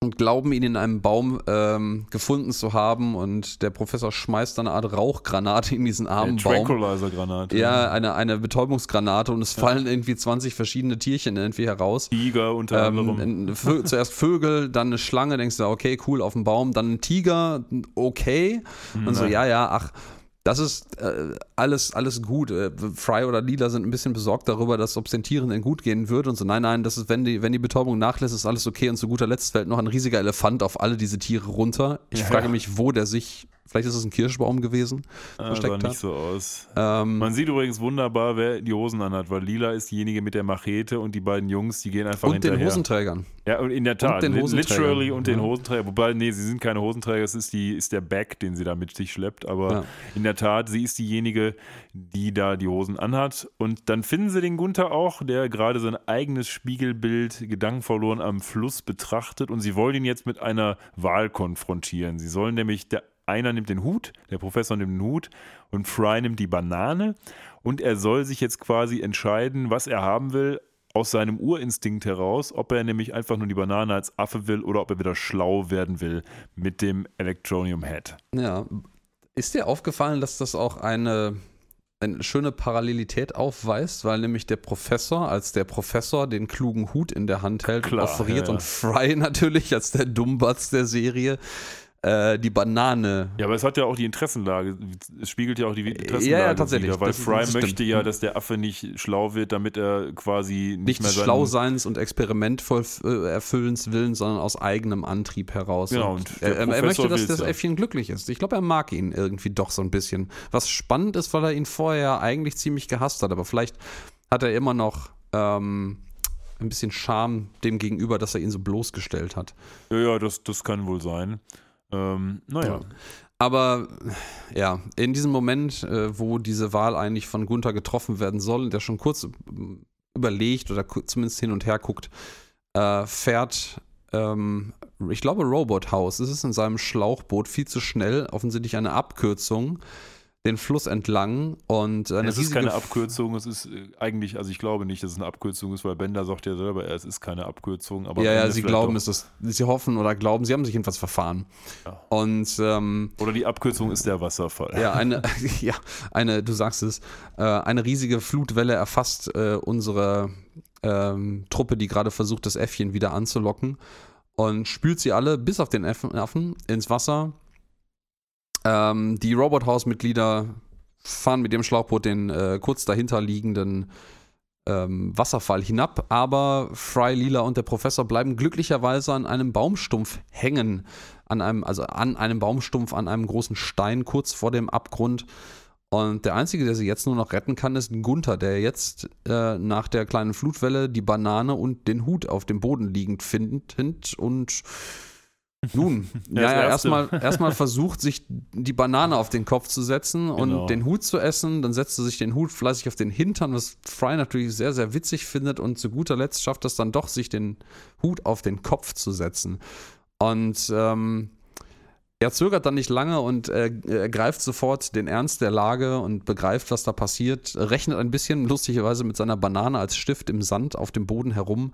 und glauben ihn in einem Baum ähm, gefunden zu haben und der Professor schmeißt dann eine Art Rauchgranate in diesen armen ja, Baum. Tranquilizer-Granate. Ja, eine, eine Betäubungsgranate und es ja. fallen irgendwie 20 verschiedene Tierchen irgendwie heraus. Tiger unter ähm, anderem. Vö zuerst Vögel, dann eine Schlange, denkst du, okay, cool, auf dem Baum, dann ein Tiger, okay. Und so, ja, ja, ach, das ist äh, alles, alles gut. Äh, Fry oder Lila sind ein bisschen besorgt darüber, dass ob es den Tieren denn gut gehen wird und so. Nein, nein, das ist, wenn die, wenn die Betäubung nachlässt, ist alles okay. Und zu guter Letzt fällt noch ein riesiger Elefant auf alle diese Tiere runter. Ich ja. frage mich, wo der sich Vielleicht ist es ein Kirschbaum gewesen. Ah, sah nicht hat. so aus. Ähm, Man sieht übrigens wunderbar, wer die Hosen anhat, weil Lila ist diejenige mit der Machete und die beiden Jungs, die gehen einfach und hinterher. Und den Hosenträgern. Ja, und in der Tat. Und den Hosenträgern. Literally und ja. den Hosenträgern. Wobei, nee, sie sind keine Hosenträger, es ist, die, ist der Bag, den sie da mit sich schleppt. Aber ja. in der Tat, sie ist diejenige, die da die Hosen anhat. Und dann finden sie den Gunther auch, der gerade sein eigenes Spiegelbild gedankenverloren am Fluss betrachtet. Und sie wollen ihn jetzt mit einer Wahl konfrontieren. Sie sollen nämlich der einer nimmt den Hut, der Professor nimmt den Hut und Fry nimmt die Banane und er soll sich jetzt quasi entscheiden, was er haben will, aus seinem Urinstinkt heraus, ob er nämlich einfach nur die Banane als Affe will oder ob er wieder schlau werden will mit dem Electronium Head. Ja. Ist dir aufgefallen, dass das auch eine, eine schöne Parallelität aufweist, weil nämlich der Professor, als der Professor den klugen Hut in der Hand hält, Klar, offeriert ja, ja. und Fry natürlich als der Dummbatz der Serie äh, die Banane. Ja, aber es hat ja auch die Interessenlage, es spiegelt ja auch die Interessenlage ja, ja, tatsächlich. Wieder, weil Fry möchte ja, dass der Affe nicht schlau wird, damit er quasi nicht, nicht mehr schlau seins und experimentvoll äh, erfüllens willen, sondern aus eigenem Antrieb heraus. Genau, und er, er, möchte, dass das Äffchen glücklich ist. Ich glaube, er mag ihn irgendwie doch so ein bisschen. Was spannend ist, weil er ihn vorher eigentlich ziemlich gehasst hat, aber vielleicht hat er immer noch ähm, ein bisschen Scham dem gegenüber, dass er ihn so bloßgestellt hat. Ja, ja, das, das kann wohl sein. Ähm, naja. Ja. Aber ja, in diesem Moment, äh, wo diese Wahl eigentlich von Gunther getroffen werden soll, der schon kurz überlegt oder zumindest hin und her guckt, äh, fährt, ähm, ich glaube, Robot House, ist es in seinem Schlauchboot viel zu schnell, offensichtlich eine Abkürzung den Fluss entlang und eine Es ist keine Abkürzung, es ist äh, eigentlich, also ich glaube nicht, dass es eine Abkürzung ist, weil Bender sagt ja selber, es ist keine Abkürzung. Aber ja, ja, sie glauben es, ist, sie hoffen oder glauben, sie haben sich jedenfalls verfahren. Ja. Und, ähm, oder die Abkürzung ist der Wasserfall. Ja, eine, ja, eine, du sagst es, äh, eine riesige Flutwelle erfasst äh, unsere ähm, Truppe, die gerade versucht, das Äffchen wieder anzulocken und spült sie alle bis auf den Affen ins Wasser ähm, die Robot House-Mitglieder fahren mit dem Schlauchboot den äh, kurz dahinter liegenden ähm, Wasserfall hinab, aber Fry, Lila und der Professor bleiben glücklicherweise an einem Baumstumpf hängen. An einem, also an einem Baumstumpf, an einem großen Stein kurz vor dem Abgrund. Und der Einzige, der sie jetzt nur noch retten kann, ist Gunther, der jetzt äh, nach der kleinen Flutwelle die Banane und den Hut auf dem Boden liegend findet und nun, ja, ja, erstmal erstmal versucht, sich die Banane auf den Kopf zu setzen und genau. den Hut zu essen. Dann setzt er sich den Hut fleißig auf den Hintern, was Fry natürlich sehr, sehr witzig findet. Und zu guter Letzt schafft es dann doch, sich den Hut auf den Kopf zu setzen. Und ähm, er zögert dann nicht lange und äh, ergreift sofort den Ernst der Lage und begreift, was da passiert. Rechnet ein bisschen lustigerweise mit seiner Banane als Stift im Sand auf dem Boden herum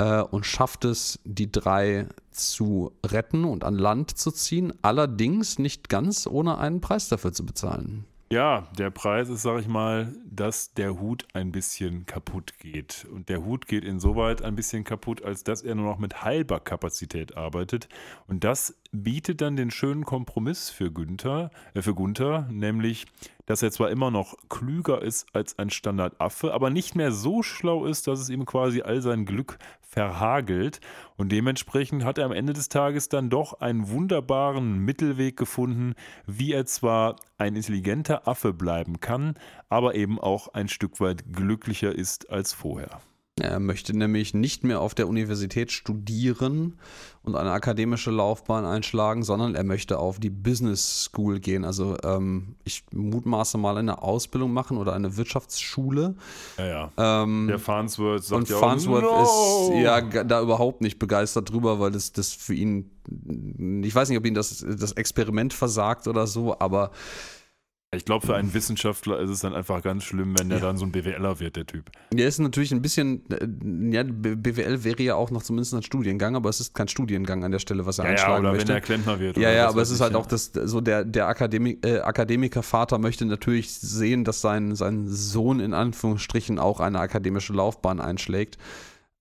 äh, und schafft es, die drei zu retten und an Land zu ziehen, allerdings nicht ganz ohne einen Preis dafür zu bezahlen. Ja, der Preis ist, sag ich mal, dass der Hut ein bisschen kaputt geht. Und der Hut geht insoweit ein bisschen kaputt, als dass er nur noch mit halber Kapazität arbeitet. Und das bietet dann den schönen Kompromiss für Günther, äh für Gunther, nämlich, dass er zwar immer noch klüger ist als ein Standardaffe, aber nicht mehr so schlau ist, dass es ihm quasi all sein Glück verhagelt. Und dementsprechend hat er am Ende des Tages dann doch einen wunderbaren Mittelweg gefunden, wie er zwar ein intelligenter Affe bleiben kann, aber eben auch ein Stück weit glücklicher ist als vorher. Er möchte nämlich nicht mehr auf der Universität studieren und eine akademische Laufbahn einschlagen, sondern er möchte auf die Business School gehen. Also ähm, ich mutmaße mal eine Ausbildung machen oder eine Wirtschaftsschule. Ja, ja. Ähm, Der Farnsworth sagt und ja auch, Farnsworth "No!" ist ja da überhaupt nicht begeistert drüber, weil das, das für ihn, ich weiß nicht, ob ihn das, das Experiment versagt oder so, aber Ich glaube, für einen Wissenschaftler ist es dann einfach ganz schlimm, wenn der Ja. dann so ein BWLer wird, der Typ. er ist natürlich ein bisschen, äh, ja, BWL wäre ja auch noch zumindest ein Studiengang, aber es ist kein Studiengang an der Stelle, was er Ja, ja, einschlagen oder möchte. wenn er Klempner wird. Ja, ja, aber es ist halt ja. auch das, so der, der Akademi äh, Akademikervater möchte natürlich sehen, dass sein, sein Sohn in Anführungsstrichen auch eine akademische Laufbahn einschlägt.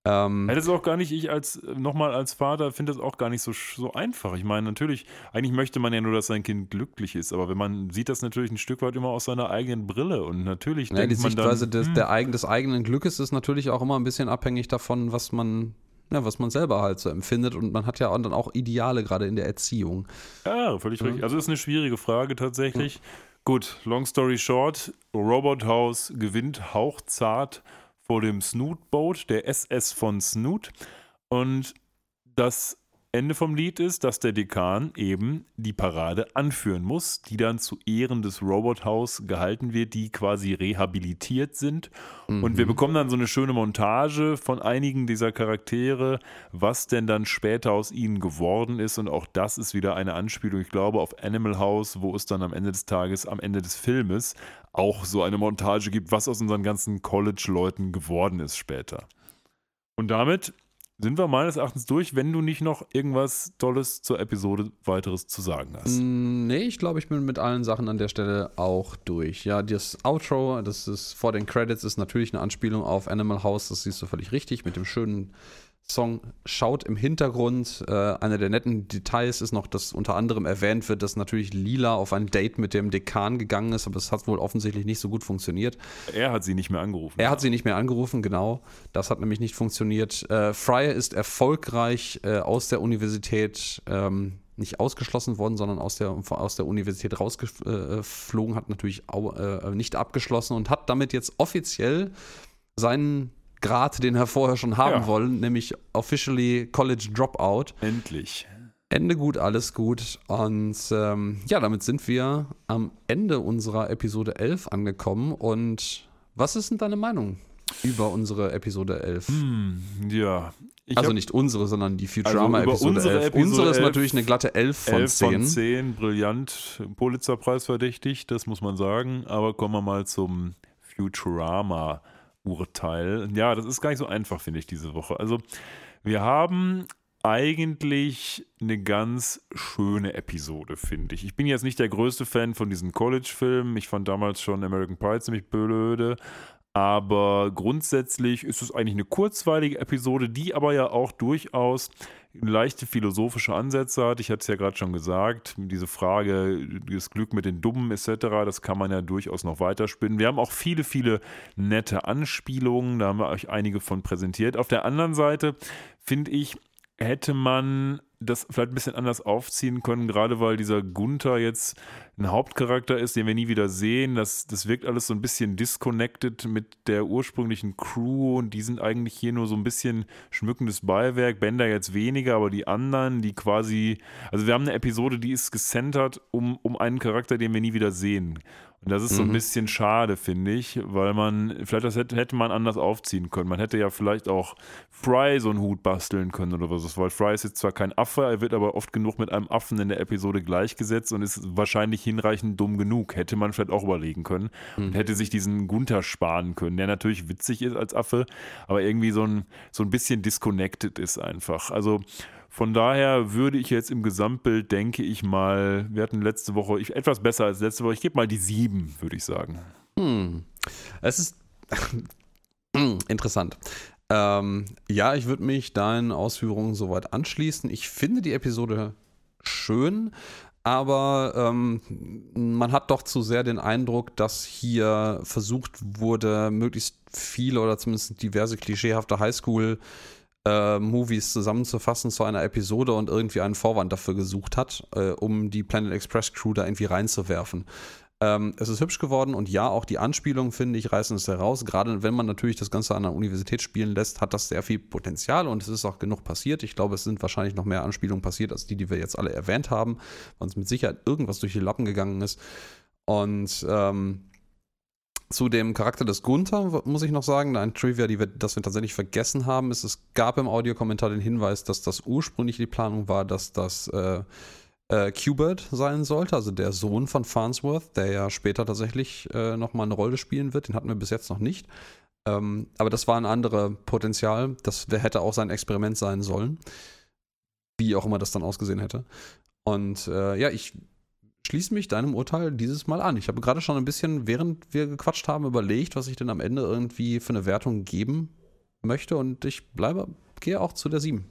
Ähm, Ja, das ist auch gar nicht, ich als, nochmal als Vater finde das auch gar nicht so, so einfach. Ich meine, natürlich, eigentlich möchte man ja nur, dass sein Kind glücklich ist, aber wenn man sieht das natürlich ein Stück weit immer aus seiner eigenen Brille und natürlich ja, die denkt man Sichtweise dann, des, hm, der eigen, des eigenen Glückes ist natürlich auch immer ein bisschen abhängig davon, was man, ja, was man selber halt so empfindet. Und man hat ja dann auch Ideale, gerade in der Erziehung. Ja, völlig Ja. richtig. Also ist eine schwierige Frage tatsächlich. Gut, long story short, Robot House gewinnt hauchzart vor dem Snoot Boat, der SS von Snoot. Und das Ende vom Lied ist, dass der Dekan eben die Parade anführen muss, die dann zu Ehren des Robot House gehalten wird, die quasi rehabilitiert sind. Und wir Mhm. bekommen dann so eine schöne Montage von einigen dieser Charaktere, was denn dann später aus ihnen geworden ist. Und auch das ist wieder eine Anspielung, ich glaube, auf Animal House, wo es dann am Ende des Tages, am Ende des Filmes, auch so eine Montage gibt, was aus unseren ganzen College-Leuten geworden ist später. Und damit sind wir meines Erachtens durch, wenn du nicht noch irgendwas Tolles zur Episode weiteres zu sagen hast. Mm, Nee, ich glaube, ich bin mit allen Sachen an der Stelle auch durch. Ja, das Outro, das ist vor den Credits, ist natürlich eine Anspielung auf Animal House, das siehst du völlig richtig, mit dem schönen Song Schaut im Hintergrund. Äh, einer der netten Details ist noch, dass unter anderem erwähnt wird, dass natürlich Lila auf ein Date mit dem Dekan gegangen ist, aber es hat wohl offensichtlich nicht so gut funktioniert. Er hat sie nicht mehr angerufen. Er hat sie nicht mehr angerufen, genau. Das hat nämlich nicht funktioniert. Äh, Fryer ist erfolgreich äh, aus der Universität ähm, nicht ausgeschlossen worden, sondern aus der, aus der Universität rausgeflogen, hat natürlich au, äh, nicht abgeschlossen und hat damit jetzt offiziell seinen Grad, den er vorher schon haben Ja. wollen, nämlich officially College Dropout. Endlich. Ende gut, alles gut. Und ähm, ja, damit sind wir am Ende unserer Episode 11 angekommen. Und was ist denn deine Meinung über unsere Episode 11? Hm, ja. Ich also nicht unsere, sondern die Also Futurama über Episode unsere 11. Episode unsere ist 11 natürlich eine glatte 11 von 11 10. von 10, brillant, Pulitzerpreis verdächtig, das muss man sagen. Aber kommen wir mal zum Futurama-Urteil. Ja, das ist gar nicht so einfach, finde ich, diese Woche. Also, wir haben eigentlich eine ganz schöne Episode, finde ich. Ich bin jetzt nicht der größte Fan von diesen College-Filmen. Ich fand damals schon American Pie ziemlich blöde. Aber grundsätzlich ist es eigentlich eine kurzweilige Episode, die aber ja auch durchaus leichte philosophische Ansätze hat. Ich hatte es ja gerade schon gesagt, diese Frage, das Glück mit den Dummen etc., das kann man ja durchaus noch weiterspinnen. Wir haben auch viele, viele nette Anspielungen, da haben wir euch einige von präsentiert. Auf der anderen Seite finde ich, hätte man das vielleicht ein bisschen anders aufziehen können, gerade weil dieser Gunther jetzt ein Hauptcharakter ist, den wir nie wieder sehen. Das, das wirkt alles so ein bisschen disconnected mit der ursprünglichen Crew und die sind eigentlich hier nur so ein bisschen schmückendes Beiwerk. Bender jetzt weniger, aber die anderen, die quasi, also wir haben eine Episode, die ist gecentert um, um einen Charakter, den wir nie wieder sehen. Und das ist so ein Mhm. bisschen schade, finde ich, weil man, vielleicht das hätte, hätte man anders aufziehen können. Man hätte ja vielleicht auch Fry so einen Hut basteln können oder was. Weil Fry ist jetzt zwar kein Affe, er wird aber oft genug mit einem Affen in der Episode gleichgesetzt und ist wahrscheinlich hinreichend dumm genug. Hätte man vielleicht auch überlegen können und Mhm. hätte sich diesen Gunther sparen können, der natürlich witzig ist als Affe, aber irgendwie so ein, so ein bisschen disconnected ist einfach. Also von daher würde ich jetzt im Gesamtbild, denke ich mal, wir hatten letzte Woche, ich, etwas besser als letzte Woche, ich gebe mal die sieben, würde ich sagen. Hm. Es ist interessant. Ähm, ja, ich würde mich deinen Ausführungen soweit anschließen. Ich finde die Episode schön, aber ähm, man hat doch zu sehr den Eindruck, dass hier versucht wurde, möglichst viele oder zumindest diverse klischeehafte Highschool- äh, Movies zusammenzufassen zu einer Episode und irgendwie einen Vorwand dafür gesucht hat, äh, um die Planet Express Crew da irgendwie reinzuwerfen. Ähm, es ist hübsch geworden und ja, auch die Anspielungen, finde ich, reißen es heraus. Gerade wenn man natürlich das Ganze an der Universität spielen lässt, hat das sehr viel Potenzial und es ist auch genug passiert. Ich glaube, es sind wahrscheinlich noch mehr Anspielungen passiert, als die, die wir jetzt alle erwähnt haben, weil uns mit Sicherheit irgendwas durch die Lappen gegangen ist. Und ähm, zu dem Charakter des Gunther muss ich noch sagen, ein Trivia, die wir, das wir tatsächlich vergessen haben, ist, es gab im Audiokommentar den Hinweis, dass das ursprünglich die Planung war, dass das äh, äh, sein sollte, also der Sohn von Farnsworth, der ja später tatsächlich äh, nochmal eine Rolle spielen wird. Den hatten wir bis jetzt noch nicht. Ähm, aber das war ein anderes Potenzial. Das hätte auch sein Experiment sein sollen. Wie auch immer das dann ausgesehen hätte. Und äh, ja, ich schließe mich deinem Urteil dieses Mal an. Ich habe gerade schon ein bisschen, während wir gequatscht haben, überlegt, was ich denn am Ende irgendwie für eine Wertung geben möchte. Und ich bleibe, gehe auch zu der 7.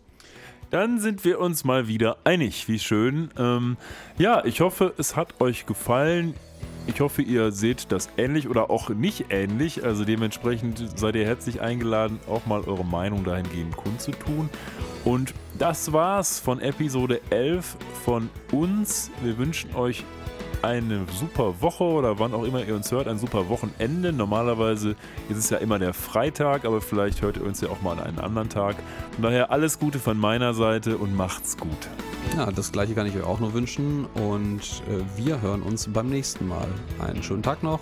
Dann sind wir uns mal wieder einig. Wie schön. Ähm, ja, ich hoffe, es hat euch gefallen. Ich hoffe, ihr seht das ähnlich oder auch nicht ähnlich. Also dementsprechend seid ihr herzlich eingeladen, auch mal eure Meinung dahingehend kundzutun. Und das war's von Episode 11 von uns. Wir wünschen euch eine super Woche oder wann auch immer ihr uns hört, ein super Wochenende. Normalerweise ist es ja immer der Freitag, aber vielleicht hört ihr uns ja auch mal an einem anderen Tag. Von daher alles Gute von meiner Seite und macht's gut. Ja, das gleiche kann ich euch auch nur wünschen und äh, wir hören uns beim nächsten Mal. Einen schönen Tag noch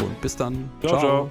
und bis dann. ciao. ciao. ciao.